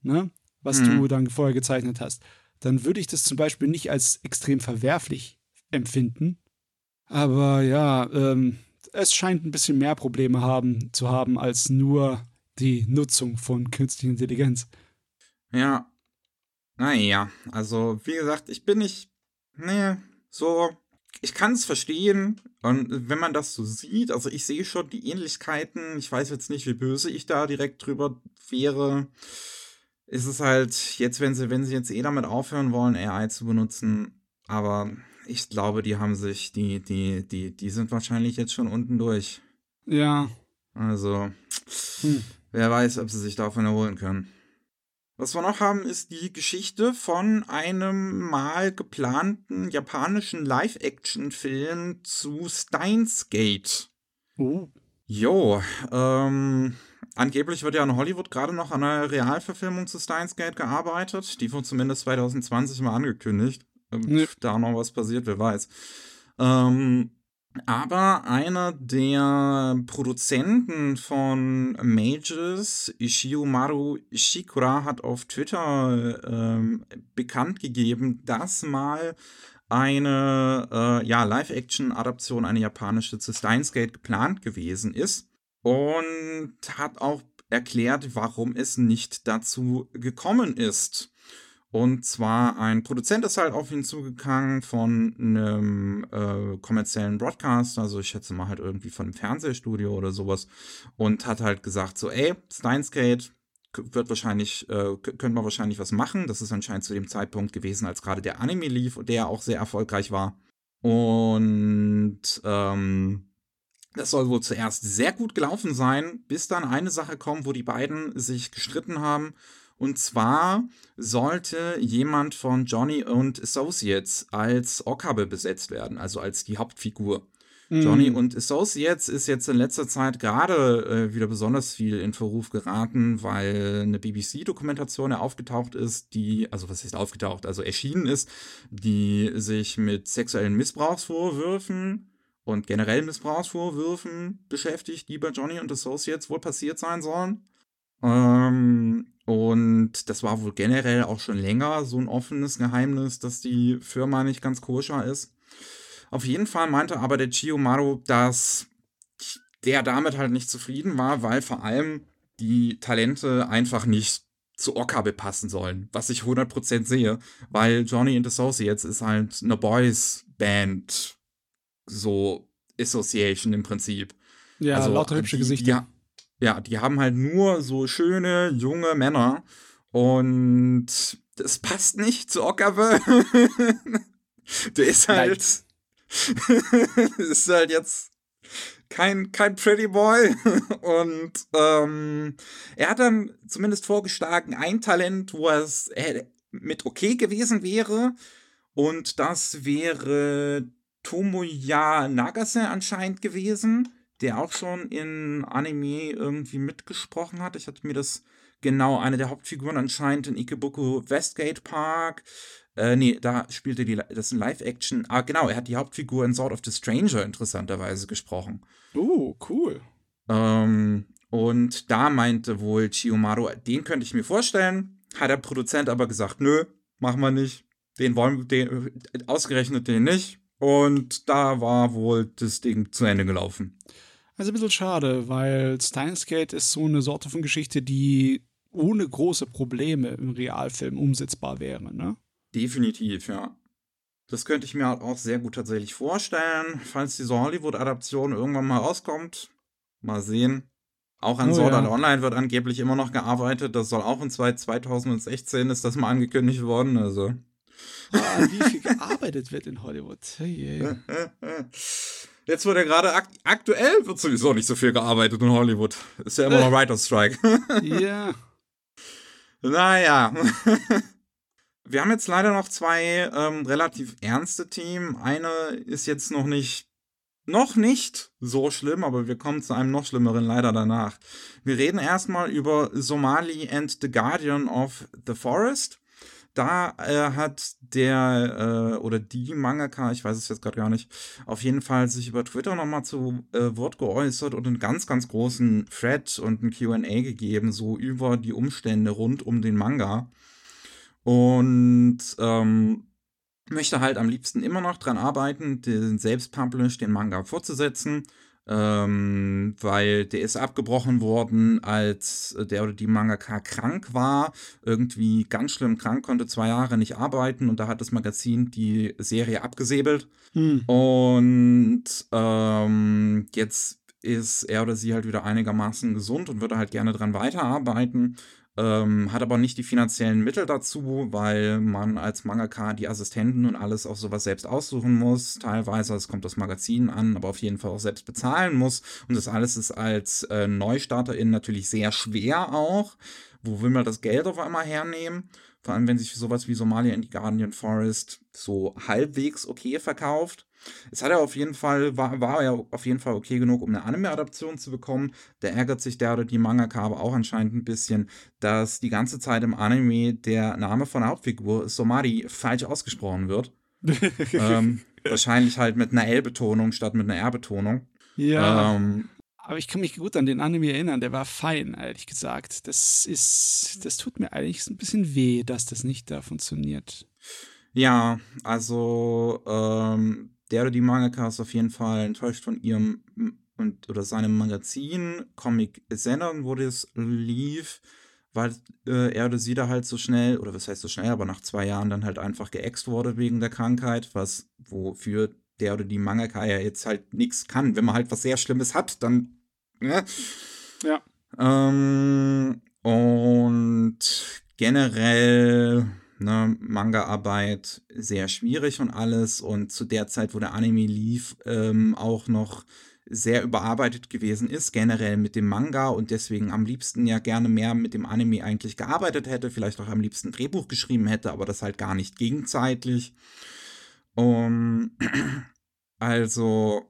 ne? was mhm. du dann vorher gezeichnet hast, dann würde ich das zum Beispiel nicht als extrem verwerflich empfinden. Aber ja, ähm, es scheint ein bisschen mehr Probleme haben, zu haben als nur die Nutzung von künstlicher Intelligenz. Ja. Naja, also wie gesagt, ich bin nicht, nee, so, ich kann es verstehen. Und wenn man das so sieht, also ich sehe schon die Ähnlichkeiten. Ich weiß jetzt nicht, wie böse ich da direkt drüber wäre. Ist es halt jetzt, wenn sie, wenn sie jetzt eh damit aufhören wollen, AI zu benutzen. Aber ich glaube, die haben sich, die, die, die, die sind wahrscheinlich jetzt schon unten durch. Ja. Also, hm. wer weiß, ob sie sich davon erholen können. Was wir noch haben, ist die Geschichte von einem mal geplanten japanischen Live-Action-Film zu Steins Gate. Oh. Jo, ähm, angeblich wird ja in Hollywood gerade noch an einer Realverfilmung zu Steins Gate gearbeitet. Die wurde zumindest 2020 mal angekündigt. Ähm, nee. Da noch was passiert, wer weiß. Ähm, aber einer der Produzenten von Mages, Ishiomaru Shikura, hat auf Twitter ähm, bekannt gegeben, dass mal eine äh, ja, Live-Action-Adaption, eine japanische zu Steins Gate geplant gewesen ist. Und hat auch erklärt, warum es nicht dazu gekommen ist. Und zwar ein Produzent ist halt auf ihn zugegangen von einem äh, kommerziellen Broadcast, also ich schätze mal halt irgendwie von einem Fernsehstudio oder sowas, und hat halt gesagt so, ey, Steins Gate wird wahrscheinlich, äh, könnte man wahrscheinlich was machen. Das ist anscheinend zu dem Zeitpunkt gewesen, als gerade der Anime lief und der auch sehr erfolgreich war. Und ähm, das soll wohl zuerst sehr gut gelaufen sein, bis dann eine Sache kommt, wo die beiden sich gestritten haben und zwar sollte jemand von Johnny und Associates als Okabe besetzt werden, also als die Hauptfigur. Mhm. Johnny und Associates ist jetzt in letzter Zeit gerade äh, wieder besonders viel in Verruf geraten, weil eine BBC-Dokumentation ja aufgetaucht ist, die, also was ist aufgetaucht, also erschienen ist, die sich mit sexuellen Missbrauchsvorwürfen und generell Missbrauchsvorwürfen beschäftigt, die bei Johnny und Associates wohl passiert sein sollen. Ähm, und das war wohl generell auch schon länger so ein offenes Geheimnis, dass die Firma nicht ganz koscher ist. Auf jeden Fall meinte aber der Chiyomaru, dass der damit halt nicht zufrieden war, weil vor allem die Talente einfach nicht zu Okabe passen sollen, was ich 100% sehe, weil Johnny and Associates ist halt eine Boys Band, so Association im Prinzip. Ja, also, lauter hübsche Gesichter. Ja, ja, die haben halt nur so schöne, junge Männer. Und das passt nicht zu Okabe. Der ist halt. ist halt jetzt kein, kein Pretty Boy. Und ähm, er hat dann zumindest vorgeschlagen, ein Talent, wo es mit okay gewesen wäre. Und das wäre Tomoya Nagase anscheinend gewesen der auch schon in Anime irgendwie mitgesprochen hat. Ich hatte mir das genau, eine der Hauptfiguren anscheinend in Ikebukuro Westgate Park. Äh, nee, da spielte die, das ist ein Live-Action. Ah, genau, er hat die Hauptfigur in Sword of the Stranger interessanterweise gesprochen. Oh, cool. Ähm, und da meinte wohl Chiyomaru, den könnte ich mir vorstellen. Hat der Produzent aber gesagt, nö, machen wir nicht. Den wollen wir, ausgerechnet den nicht. Und da war wohl das Ding zu Ende gelaufen. Also ein bisschen schade, weil Steins Gate ist so eine Sorte von Geschichte, die ohne große Probleme im Realfilm umsetzbar wäre, ne? Definitiv, ja. Das könnte ich mir halt auch sehr gut tatsächlich vorstellen, falls diese Hollywood-Adaption irgendwann mal rauskommt. Mal sehen. Auch an oh, Sword Art ja. Online wird angeblich immer noch gearbeitet. Das soll auch in 2016 ist das mal angekündigt worden. Also. Ah, wie viel gearbeitet wird in Hollywood. Hey, hey. Jetzt wird ja gerade akt aktuell wird sowieso nicht so viel gearbeitet in Hollywood. Ist ja immer noch Writer's Strike. Ja. naja. Wir haben jetzt leider noch zwei ähm, relativ ernste Themen. Eine ist jetzt noch nicht, noch nicht so schlimm, aber wir kommen zu einem noch schlimmeren leider danach. Wir reden erstmal über Somali and the Guardian of the Forest da äh, hat der äh, oder die Mangaka, ich weiß es jetzt gerade gar nicht, auf jeden Fall sich über Twitter nochmal zu äh, Wort geäußert und einen ganz, ganz großen Thread und ein QA gegeben, so über die Umstände rund um den Manga. Und ähm, möchte halt am liebsten immer noch dran arbeiten, den selbst publish, den Manga fortzusetzen. Ähm, weil der ist abgebrochen worden, als der oder die Mangaka krank war, irgendwie ganz schlimm krank, konnte zwei Jahre nicht arbeiten und da hat das Magazin die Serie abgesäbelt. Hm. Und ähm, jetzt ist er oder sie halt wieder einigermaßen gesund und würde halt gerne dran weiterarbeiten. Ähm, hat aber nicht die finanziellen Mittel dazu, weil man als Mangaka die Assistenten und alles auch sowas selbst aussuchen muss. Teilweise, es kommt das Magazin an, aber auf jeden Fall auch selbst bezahlen muss. Und das alles ist als äh, Neustarterin natürlich sehr schwer auch. Wo will man das Geld auf einmal hernehmen? Vor allem, wenn sich sowas wie Somalia in die Guardian Forest so halbwegs okay verkauft. Es hat ja auf jeden Fall, war, war ja auf jeden Fall okay genug, um eine Anime-Adaption zu bekommen. Da ärgert sich der oder die Mangaka aber auch anscheinend ein bisschen, dass die ganze Zeit im Anime der Name von der Hauptfigur, Somari, falsch ausgesprochen wird. ähm, wahrscheinlich halt mit einer L-Betonung statt mit einer R-Betonung. Ja. Ähm, aber ich kann mich gut an den Anime erinnern, der war fein, ehrlich gesagt. Das ist, das tut mir eigentlich ein bisschen weh, dass das nicht da funktioniert. Ja, also ähm, der oder die Mangaka ist auf jeden Fall enttäuscht von ihrem und oder seinem Magazin, Comic Sendern, wo das lief, weil äh, er oder sie da halt so schnell, oder was heißt so schnell, aber nach zwei Jahren dann halt einfach geäxt wurde wegen der Krankheit, was wofür der oder die Mangaka ja jetzt halt nichts kann. Wenn man halt was sehr Schlimmes hat, dann. Ne? Ja. Ähm, und generell ne, Manga-Arbeit sehr schwierig und alles. Und zu der Zeit, wo der Anime lief, ähm, auch noch sehr überarbeitet gewesen ist, generell mit dem Manga und deswegen am liebsten ja gerne mehr mit dem Anime eigentlich gearbeitet hätte, vielleicht auch am liebsten Drehbuch geschrieben hätte, aber das halt gar nicht gegenzeitlich. Um, also,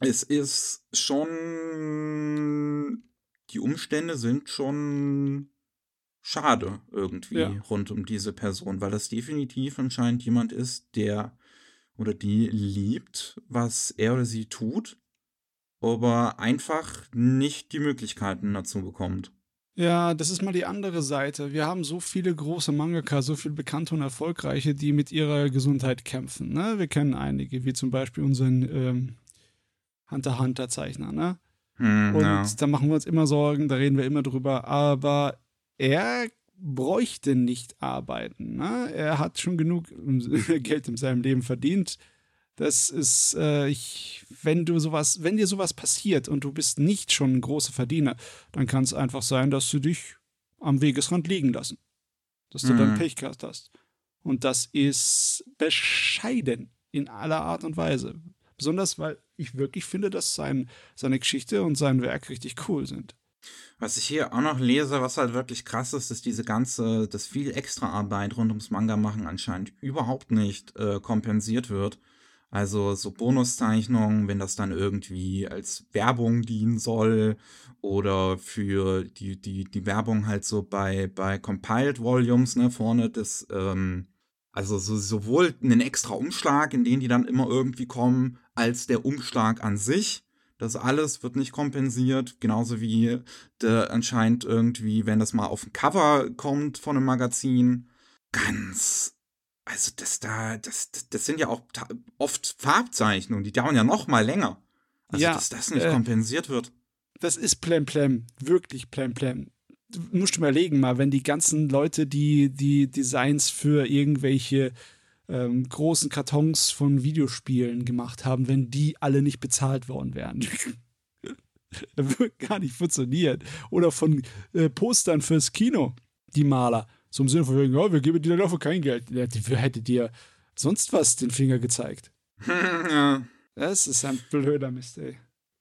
es ist schon, die Umstände sind schon schade irgendwie ja. rund um diese Person, weil das definitiv anscheinend jemand ist, der oder die liebt, was er oder sie tut, aber einfach nicht die Möglichkeiten dazu bekommt. Ja, das ist mal die andere Seite. Wir haben so viele große Mangaka, so viele bekannte und erfolgreiche, die mit ihrer Gesundheit kämpfen. Ne? Wir kennen einige, wie zum Beispiel unseren ähm, Hunter Hunter Zeichner. Ne? Hm, und ja. da machen wir uns immer Sorgen, da reden wir immer drüber. Aber er bräuchte nicht arbeiten. Ne? Er hat schon genug Geld in seinem Leben verdient. Das ist, äh, ich, wenn du sowas, wenn dir sowas passiert und du bist nicht schon ein großer Verdiener, dann kann es einfach sein, dass du dich am Wegesrand liegen lassen. Dass du mhm. dann Pech gehabt hast. Und das ist bescheiden in aller Art und Weise. Besonders, weil ich wirklich finde, dass sein, seine Geschichte und sein Werk richtig cool sind. Was ich hier auch noch lese, was halt wirklich krass ist, ist diese ganze, dass viel Extraarbeit rund ums Manga machen anscheinend überhaupt nicht äh, kompensiert wird. Also so Bonuszeichnungen, wenn das dann irgendwie als Werbung dienen soll oder für die, die, die Werbung halt so bei, bei Compiled Volumes, ne, vorne das, ähm, also so, sowohl einen extra Umschlag, in den die dann immer irgendwie kommen, als der Umschlag an sich. Das alles wird nicht kompensiert, genauso wie der anscheinend irgendwie, wenn das mal auf ein Cover kommt von einem Magazin, ganz also das da, das, das sind ja auch oft Farbzeichnungen, die dauern ja noch mal länger. Also ja, dass das nicht äh, kompensiert wird. Das ist Plemplem, wirklich Plemplem. Du musst dir überlegen mal, wenn die ganzen Leute, die die Designs für irgendwelche ähm, großen Kartons von Videospielen gemacht haben, wenn die alle nicht bezahlt worden wären. das würde gar nicht funktionieren. Oder von äh, Postern fürs Kino, die Maler. So im Sinne von, ja, wir geben dir dafür kein Geld. Dafür hätte dir sonst was den Finger gezeigt. ja. Das ist ein blöder Mist, ey.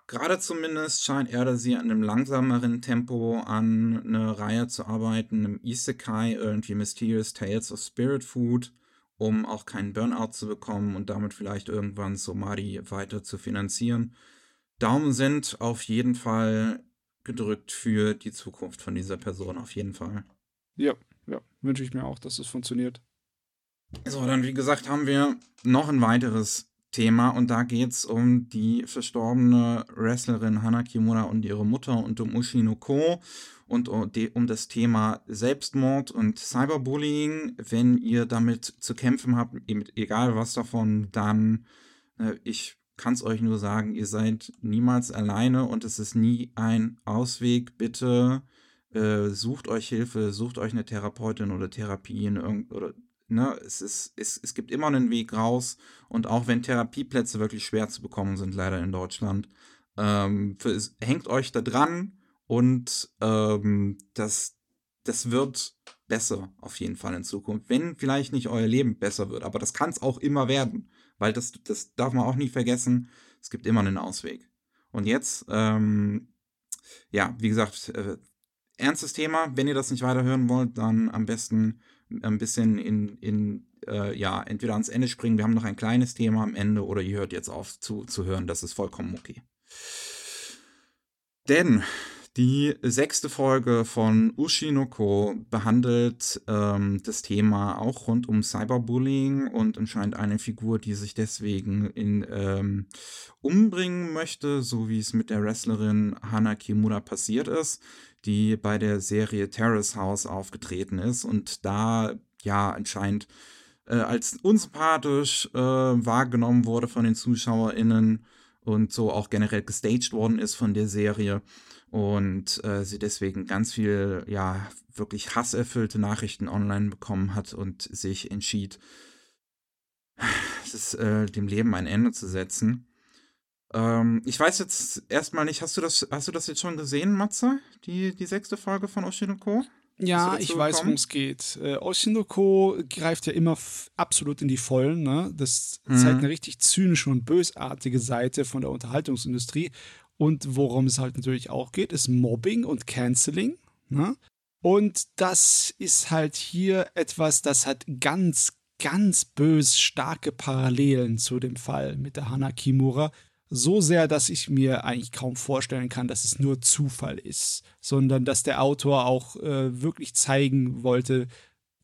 Gerade zumindest scheint er oder sie an einem langsameren Tempo an eine Reihe zu arbeiten, im Isekai, irgendwie Mysterious Tales of Spirit Food, um auch keinen Burnout zu bekommen und damit vielleicht irgendwann Somari weiter zu finanzieren. Daumen sind auf jeden Fall gedrückt für die Zukunft von dieser Person, auf jeden Fall. Ja, ja, wünsche ich mir auch, dass es funktioniert. So, dann wie gesagt haben wir noch ein weiteres Thema und da geht es um die verstorbene Wrestlerin Hana Kimura und ihre Mutter und um Ushino Ko und um das Thema Selbstmord und Cyberbullying. Wenn ihr damit zu kämpfen habt, egal was davon, dann äh, ich kann es euch nur sagen, ihr seid niemals alleine und es ist nie ein Ausweg. Bitte äh, sucht euch Hilfe, sucht euch eine Therapeutin oder Therapie in irgend oder ne, es ist es, es gibt immer einen Weg raus und auch wenn Therapieplätze wirklich schwer zu bekommen sind, leider in Deutschland, ähm, für, hängt euch da dran und ähm, das das wird besser auf jeden Fall in Zukunft, wenn vielleicht nicht euer Leben besser wird, aber das kann es auch immer werden, weil das das darf man auch nie vergessen. Es gibt immer einen Ausweg. Und jetzt ähm, ja, wie gesagt, äh, ernstes Thema. Wenn ihr das nicht weiterhören wollt, dann am besten ein bisschen in, in äh, ja, entweder ans Ende springen. Wir haben noch ein kleines Thema am Ende oder ihr hört jetzt auf zu, zu hören. Das ist vollkommen okay. Denn die sechste Folge von Ushinoko behandelt ähm, das Thema auch rund um Cyberbullying und anscheinend eine Figur, die sich deswegen in, ähm, umbringen möchte, so wie es mit der Wrestlerin Hana Kimura passiert ist die bei der Serie Terrace House aufgetreten ist und da ja anscheinend äh, als unsympathisch äh, wahrgenommen wurde von den ZuschauerInnen und so auch generell gestaged worden ist von der Serie und äh, sie deswegen ganz viel, ja, wirklich hasserfüllte Nachrichten online bekommen hat und sich entschied, das, äh, dem Leben ein Ende zu setzen. Ähm, ich weiß jetzt erstmal nicht, hast du das, hast du das jetzt schon gesehen, Matze? Die, die sechste Folge von Oshinoko? Ja, ich weiß, worum es geht. Äh, Oshinoko greift ja immer absolut in die Vollen. Ne? Das mhm. zeigt eine richtig zynische und bösartige Seite von der Unterhaltungsindustrie. Und worum es halt natürlich auch geht, ist Mobbing und Canceling. Ne? Und das ist halt hier etwas, das hat ganz, ganz bös starke Parallelen zu dem Fall mit der Hana Kimura so sehr, dass ich mir eigentlich kaum vorstellen kann, dass es nur Zufall ist, sondern dass der Autor auch äh, wirklich zeigen wollte,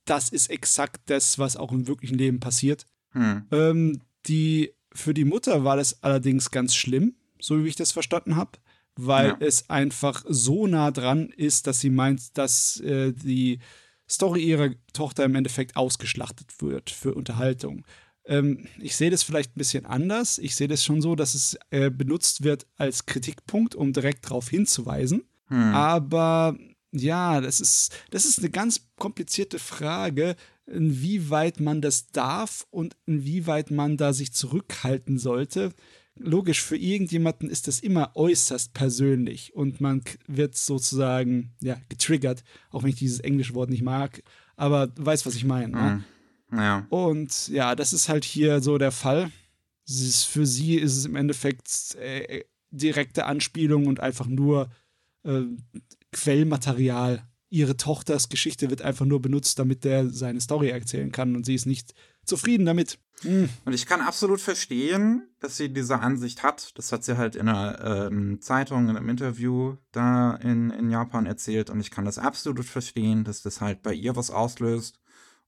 das ist exakt das, was auch im wirklichen Leben passiert. Hm. Ähm, die, für die Mutter war das allerdings ganz schlimm, so wie ich das verstanden habe, weil ja. es einfach so nah dran ist, dass sie meint, dass äh, die Story ihrer Tochter im Endeffekt ausgeschlachtet wird für Unterhaltung. Ähm, ich sehe das vielleicht ein bisschen anders. Ich sehe das schon so, dass es äh, benutzt wird als Kritikpunkt, um direkt darauf hinzuweisen. Hm. Aber ja, das ist, das ist eine ganz komplizierte Frage, inwieweit man das darf und inwieweit man da sich zurückhalten sollte. Logisch, für irgendjemanden ist das immer äußerst persönlich und man wird sozusagen ja, getriggert, auch wenn ich dieses englische Wort nicht mag, aber du weißt, was ich meine. Ne? Hm. Ja. Und ja, das ist halt hier so der Fall. Ist, für sie ist es im Endeffekt äh, direkte Anspielung und einfach nur äh, Quellmaterial. Ihre Tochters Geschichte wird einfach nur benutzt, damit der seine Story erzählen kann und sie ist nicht zufrieden damit. Mhm. Und ich kann absolut verstehen, dass sie diese Ansicht hat. Das hat sie halt in einer ähm, Zeitung, in einem Interview da in, in Japan erzählt. Und ich kann das absolut verstehen, dass das halt bei ihr was auslöst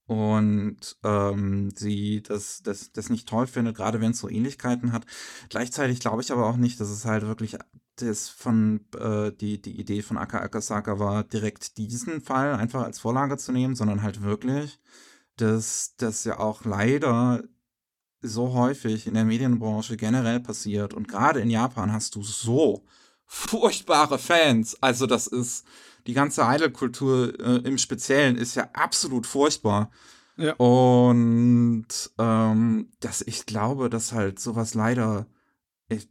und ähm, sie das, das, das nicht toll findet, gerade wenn es so Ähnlichkeiten hat. Gleichzeitig glaube ich aber auch nicht, dass es halt wirklich das von äh, die, die Idee von Aka Akasaka war, direkt diesen Fall einfach als Vorlage zu nehmen, sondern halt wirklich, dass das ja auch leider so häufig in der Medienbranche generell passiert und gerade in Japan hast du so furchtbare Fans. Also das ist die ganze Idol-Kultur äh, im Speziellen ist ja absolut furchtbar. Ja. Und ähm, dass ich glaube, dass halt sowas leider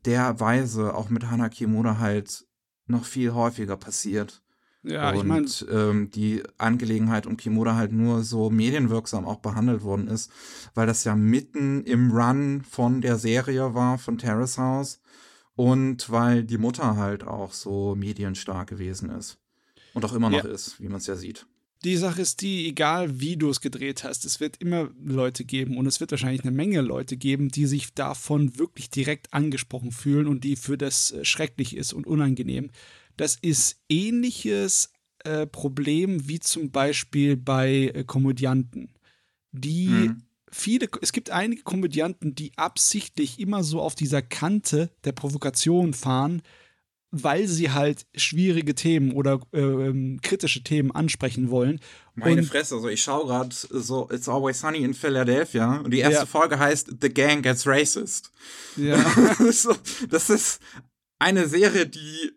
der Weise auch mit Hana Kimura halt noch viel häufiger passiert. Ja, und, ich meine. Ähm, die Angelegenheit um Kimura halt nur so medienwirksam auch behandelt worden ist, weil das ja mitten im Run von der Serie war, von Terrace House. Und weil die Mutter halt auch so medienstark gewesen ist. Und auch immer noch ja. ist, wie man es ja sieht. Die Sache ist die, egal wie du es gedreht hast, es wird immer Leute geben und es wird wahrscheinlich eine Menge Leute geben, die sich davon wirklich direkt angesprochen fühlen und die für das äh, schrecklich ist und unangenehm. Das ist ähnliches äh, Problem wie zum Beispiel bei äh, Komödianten, die hm. viele, es gibt einige Komödianten, die absichtlich immer so auf dieser Kante der Provokation fahren, weil sie halt schwierige Themen oder äh, kritische Themen ansprechen wollen. Meine und, Fresse, also ich schaue gerade so It's Always Sunny in Philadelphia und die erste ja. Folge heißt The Gang Gets Racist. Ja. so, das ist eine Serie, die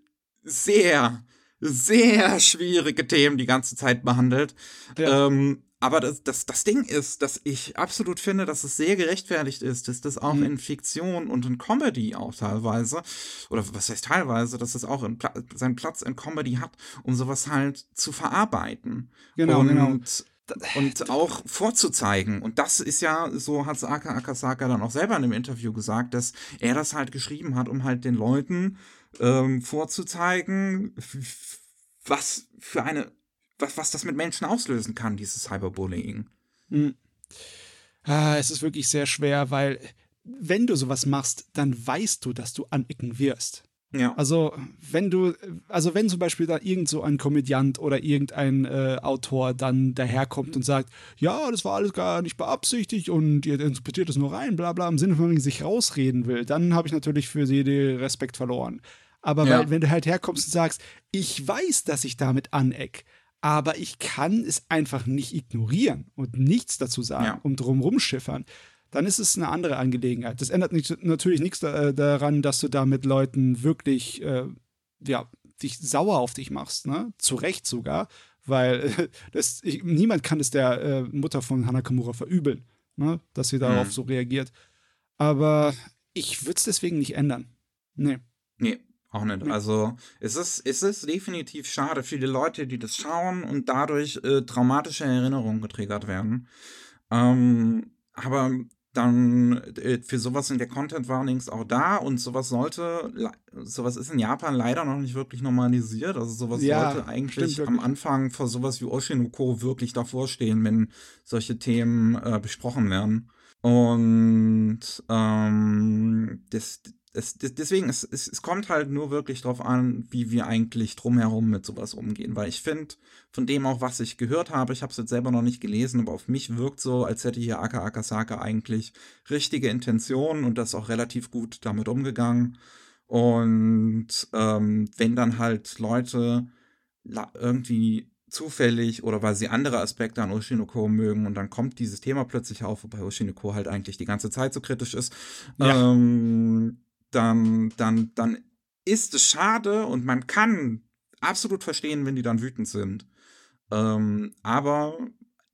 sehr, sehr schwierige Themen die ganze Zeit behandelt. Ja. Ähm, aber das, das, das Ding ist, dass ich absolut finde, dass es sehr gerechtfertigt ist, dass das auch mhm. in Fiktion und in Comedy auch teilweise, oder was heißt teilweise, dass es auch in, seinen Platz in Comedy hat, um sowas halt zu verarbeiten. Genau, und, genau. Und auch vorzuzeigen. Und das ist ja, so hat Aka Akasaka dann auch selber in einem Interview gesagt, dass er das halt geschrieben hat, um halt den Leuten ähm, vorzuzeigen, was für eine was, was das mit Menschen auslösen kann, dieses Cyberbullying. Mhm. Ah, es ist wirklich sehr schwer, weil wenn du sowas machst, dann weißt du, dass du anecken wirst. Ja. Also, wenn du, also wenn zum Beispiel da irgend so ein Komödiant oder irgendein äh, Autor dann daherkommt und sagt, ja, das war alles gar nicht beabsichtigt und ihr interpretiert es nur rein, bla bla, im Sinne von, wenn sich rausreden will, dann habe ich natürlich für sie den Respekt verloren. Aber ja. weil, wenn du halt herkommst und sagst, ich weiß, dass ich damit aneck, aber ich kann es einfach nicht ignorieren und nichts dazu sagen ja. und drumherum schiffern, dann ist es eine andere Angelegenheit. Das ändert nicht, natürlich nichts da, äh, daran, dass du da mit Leuten wirklich, äh, ja, dich sauer auf dich machst, ne? Zu Recht sogar, weil das, ich, niemand kann es der äh, Mutter von Hanakamura verübeln, ne? Dass sie darauf mhm. so reagiert. Aber ich würde es deswegen nicht ändern. Nee. Nee, auch nicht. Also es ist, es ist definitiv schade für die Leute, die das schauen und dadurch äh, traumatische Erinnerungen getriggert werden. Ähm, aber dann äh, für sowas sind der Content Warnings auch da und sowas sollte, sowas ist in Japan leider noch nicht wirklich normalisiert. Also sowas ja, sollte eigentlich am Anfang vor sowas wie Oshinoko wirklich davor stehen, wenn solche Themen äh, besprochen werden. Und ähm, das, es, deswegen, es, es, es kommt halt nur wirklich darauf an, wie wir eigentlich drumherum mit sowas umgehen. Weil ich finde, von dem auch, was ich gehört habe, ich habe es jetzt selber noch nicht gelesen, aber auf mich wirkt so, als hätte hier Aka Akasaka eigentlich richtige Intentionen und das auch relativ gut damit umgegangen. Und ähm, wenn dann halt Leute irgendwie zufällig oder weil sie andere Aspekte an Oshinoko mögen und dann kommt dieses Thema plötzlich auf, wobei Oshinoko halt eigentlich die ganze Zeit so kritisch ist. Ja. Ähm, dann, dann, dann ist es schade und man kann absolut verstehen, wenn die dann wütend sind. Ähm, aber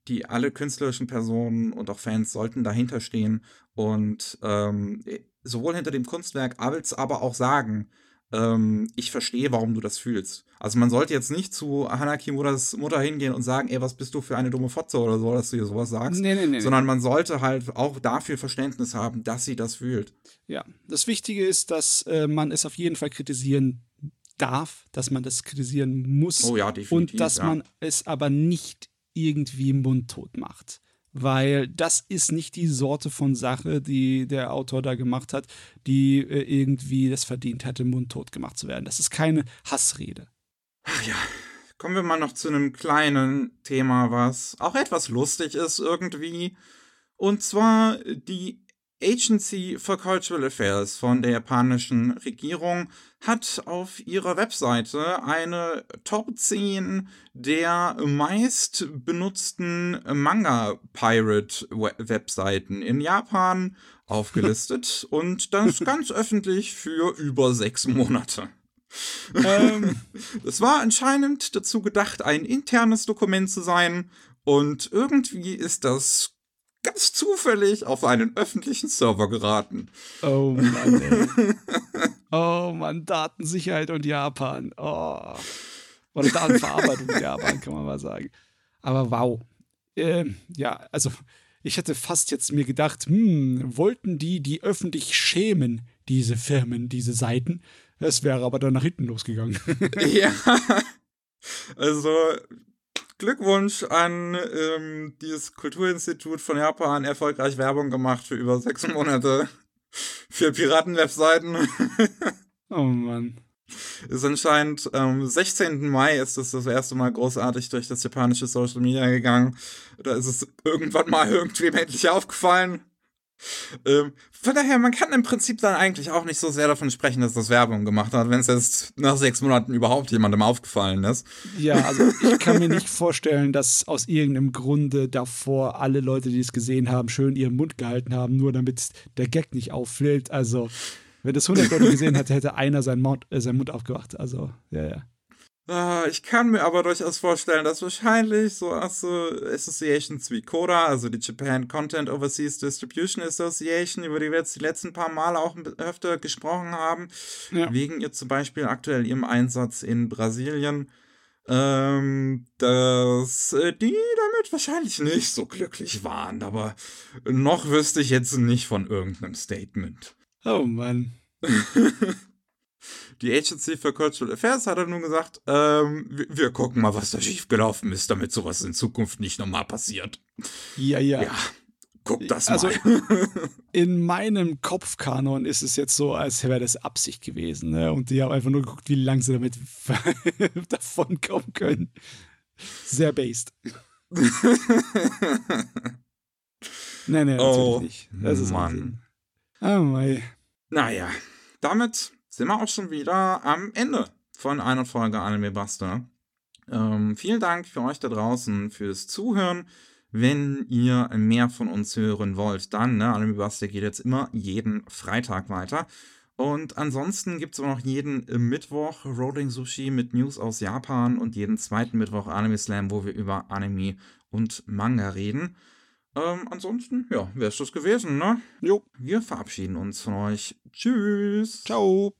die alle künstlerischen Personen und auch Fans sollten dahinter stehen und ähm, sowohl hinter dem Kunstwerk als aber auch sagen, ähm, ich verstehe, warum du das fühlst. Also man sollte jetzt nicht zu Hanaki Mutter hingehen und sagen, ey, was bist du für eine dumme Fotze oder so, dass du hier sowas sagst. Nee, nee, nee, sondern man sollte halt auch dafür Verständnis haben, dass sie das fühlt. Ja, das Wichtige ist, dass äh, man es auf jeden Fall kritisieren darf, dass man das kritisieren muss. Oh ja, definitiv. Und dass ja. man es aber nicht irgendwie mundtot macht weil das ist nicht die Sorte von Sache, die der Autor da gemacht hat, die äh, irgendwie das verdient hätte, mundtot gemacht zu werden. Das ist keine Hassrede. Ach ja, kommen wir mal noch zu einem kleinen Thema, was auch etwas lustig ist irgendwie. Und zwar die Agency for Cultural Affairs von der japanischen Regierung hat auf ihrer Webseite eine Top 10 der meist benutzten Manga-Pirate-Webseiten in Japan aufgelistet und das ganz öffentlich für über sechs Monate. ähm, das war anscheinend dazu gedacht, ein internes Dokument zu sein und irgendwie ist das ganz zufällig auf einen öffentlichen Server geraten. Oh Mann, ey. Oh Mann, Datensicherheit und Japan. Oh. Oder Datenverarbeitung in Japan, kann man mal sagen. Aber wow. Ähm, ja, also ich hätte fast jetzt mir gedacht, hm, wollten die die öffentlich schämen, diese Firmen, diese Seiten? Es wäre aber dann nach hinten losgegangen. ja. Also Glückwunsch an ähm, dieses Kulturinstitut von Japan, erfolgreich Werbung gemacht für über sechs Monate für Piratenwebseiten. oh Mann. Ist anscheinend am ähm, 16. Mai ist es das, das erste Mal großartig durch das japanische Social Media gegangen. Da ist es irgendwann mal irgendwem endlich aufgefallen. Ähm, von daher, man kann im Prinzip dann eigentlich auch nicht so sehr davon sprechen, dass das Werbung gemacht hat, wenn es jetzt nach sechs Monaten überhaupt jemandem aufgefallen ist. Ja, also ich kann mir nicht vorstellen, dass aus irgendeinem Grunde davor alle Leute, die es gesehen haben, schön ihren Mund gehalten haben, nur damit der Gag nicht auffällt. Also, wenn das 100 Leute gesehen hätte, hätte einer seinen Mund, äh, seinen Mund aufgemacht. Also, ja, ja. Uh, ich kann mir aber durchaus vorstellen, dass wahrscheinlich so Associations wie CODA, also die Japan Content Overseas Distribution Association, über die wir jetzt die letzten paar Male auch öfter gesprochen haben, ja. wegen ihr zum Beispiel aktuell ihrem Einsatz in Brasilien, ähm, dass äh, die damit wahrscheinlich nicht so glücklich waren, aber noch wüsste ich jetzt nicht von irgendeinem Statement. Oh Mann. Die Agency for Cultural Affairs hat er nun gesagt, ähm, wir, wir, gucken mal, was da schiefgelaufen ist, damit sowas in Zukunft nicht nochmal passiert. Ja, ja. Ja, guck das also, mal. in meinem Kopfkanon ist es jetzt so, als wäre das Absicht gewesen. Ne? Und die haben einfach nur geguckt, wie lange sie damit davon kommen können. Sehr based. nein, nein, oh, natürlich nicht. Das ist Mann. Oh mein. Naja, damit sind wir auch schon wieder am Ende von einer Folge Anime Buster. Ähm, vielen Dank für euch da draußen fürs Zuhören. Wenn ihr mehr von uns hören wollt, dann, ne, Anime Buster geht jetzt immer jeden Freitag weiter. Und ansonsten gibt es auch noch jeden Mittwoch Rolling Sushi mit News aus Japan und jeden zweiten Mittwoch Anime Slam, wo wir über Anime und Manga reden. Ähm, ansonsten, ja, wäre es das gewesen, ne? Jo. Wir verabschieden uns von euch. Tschüss. Ciao.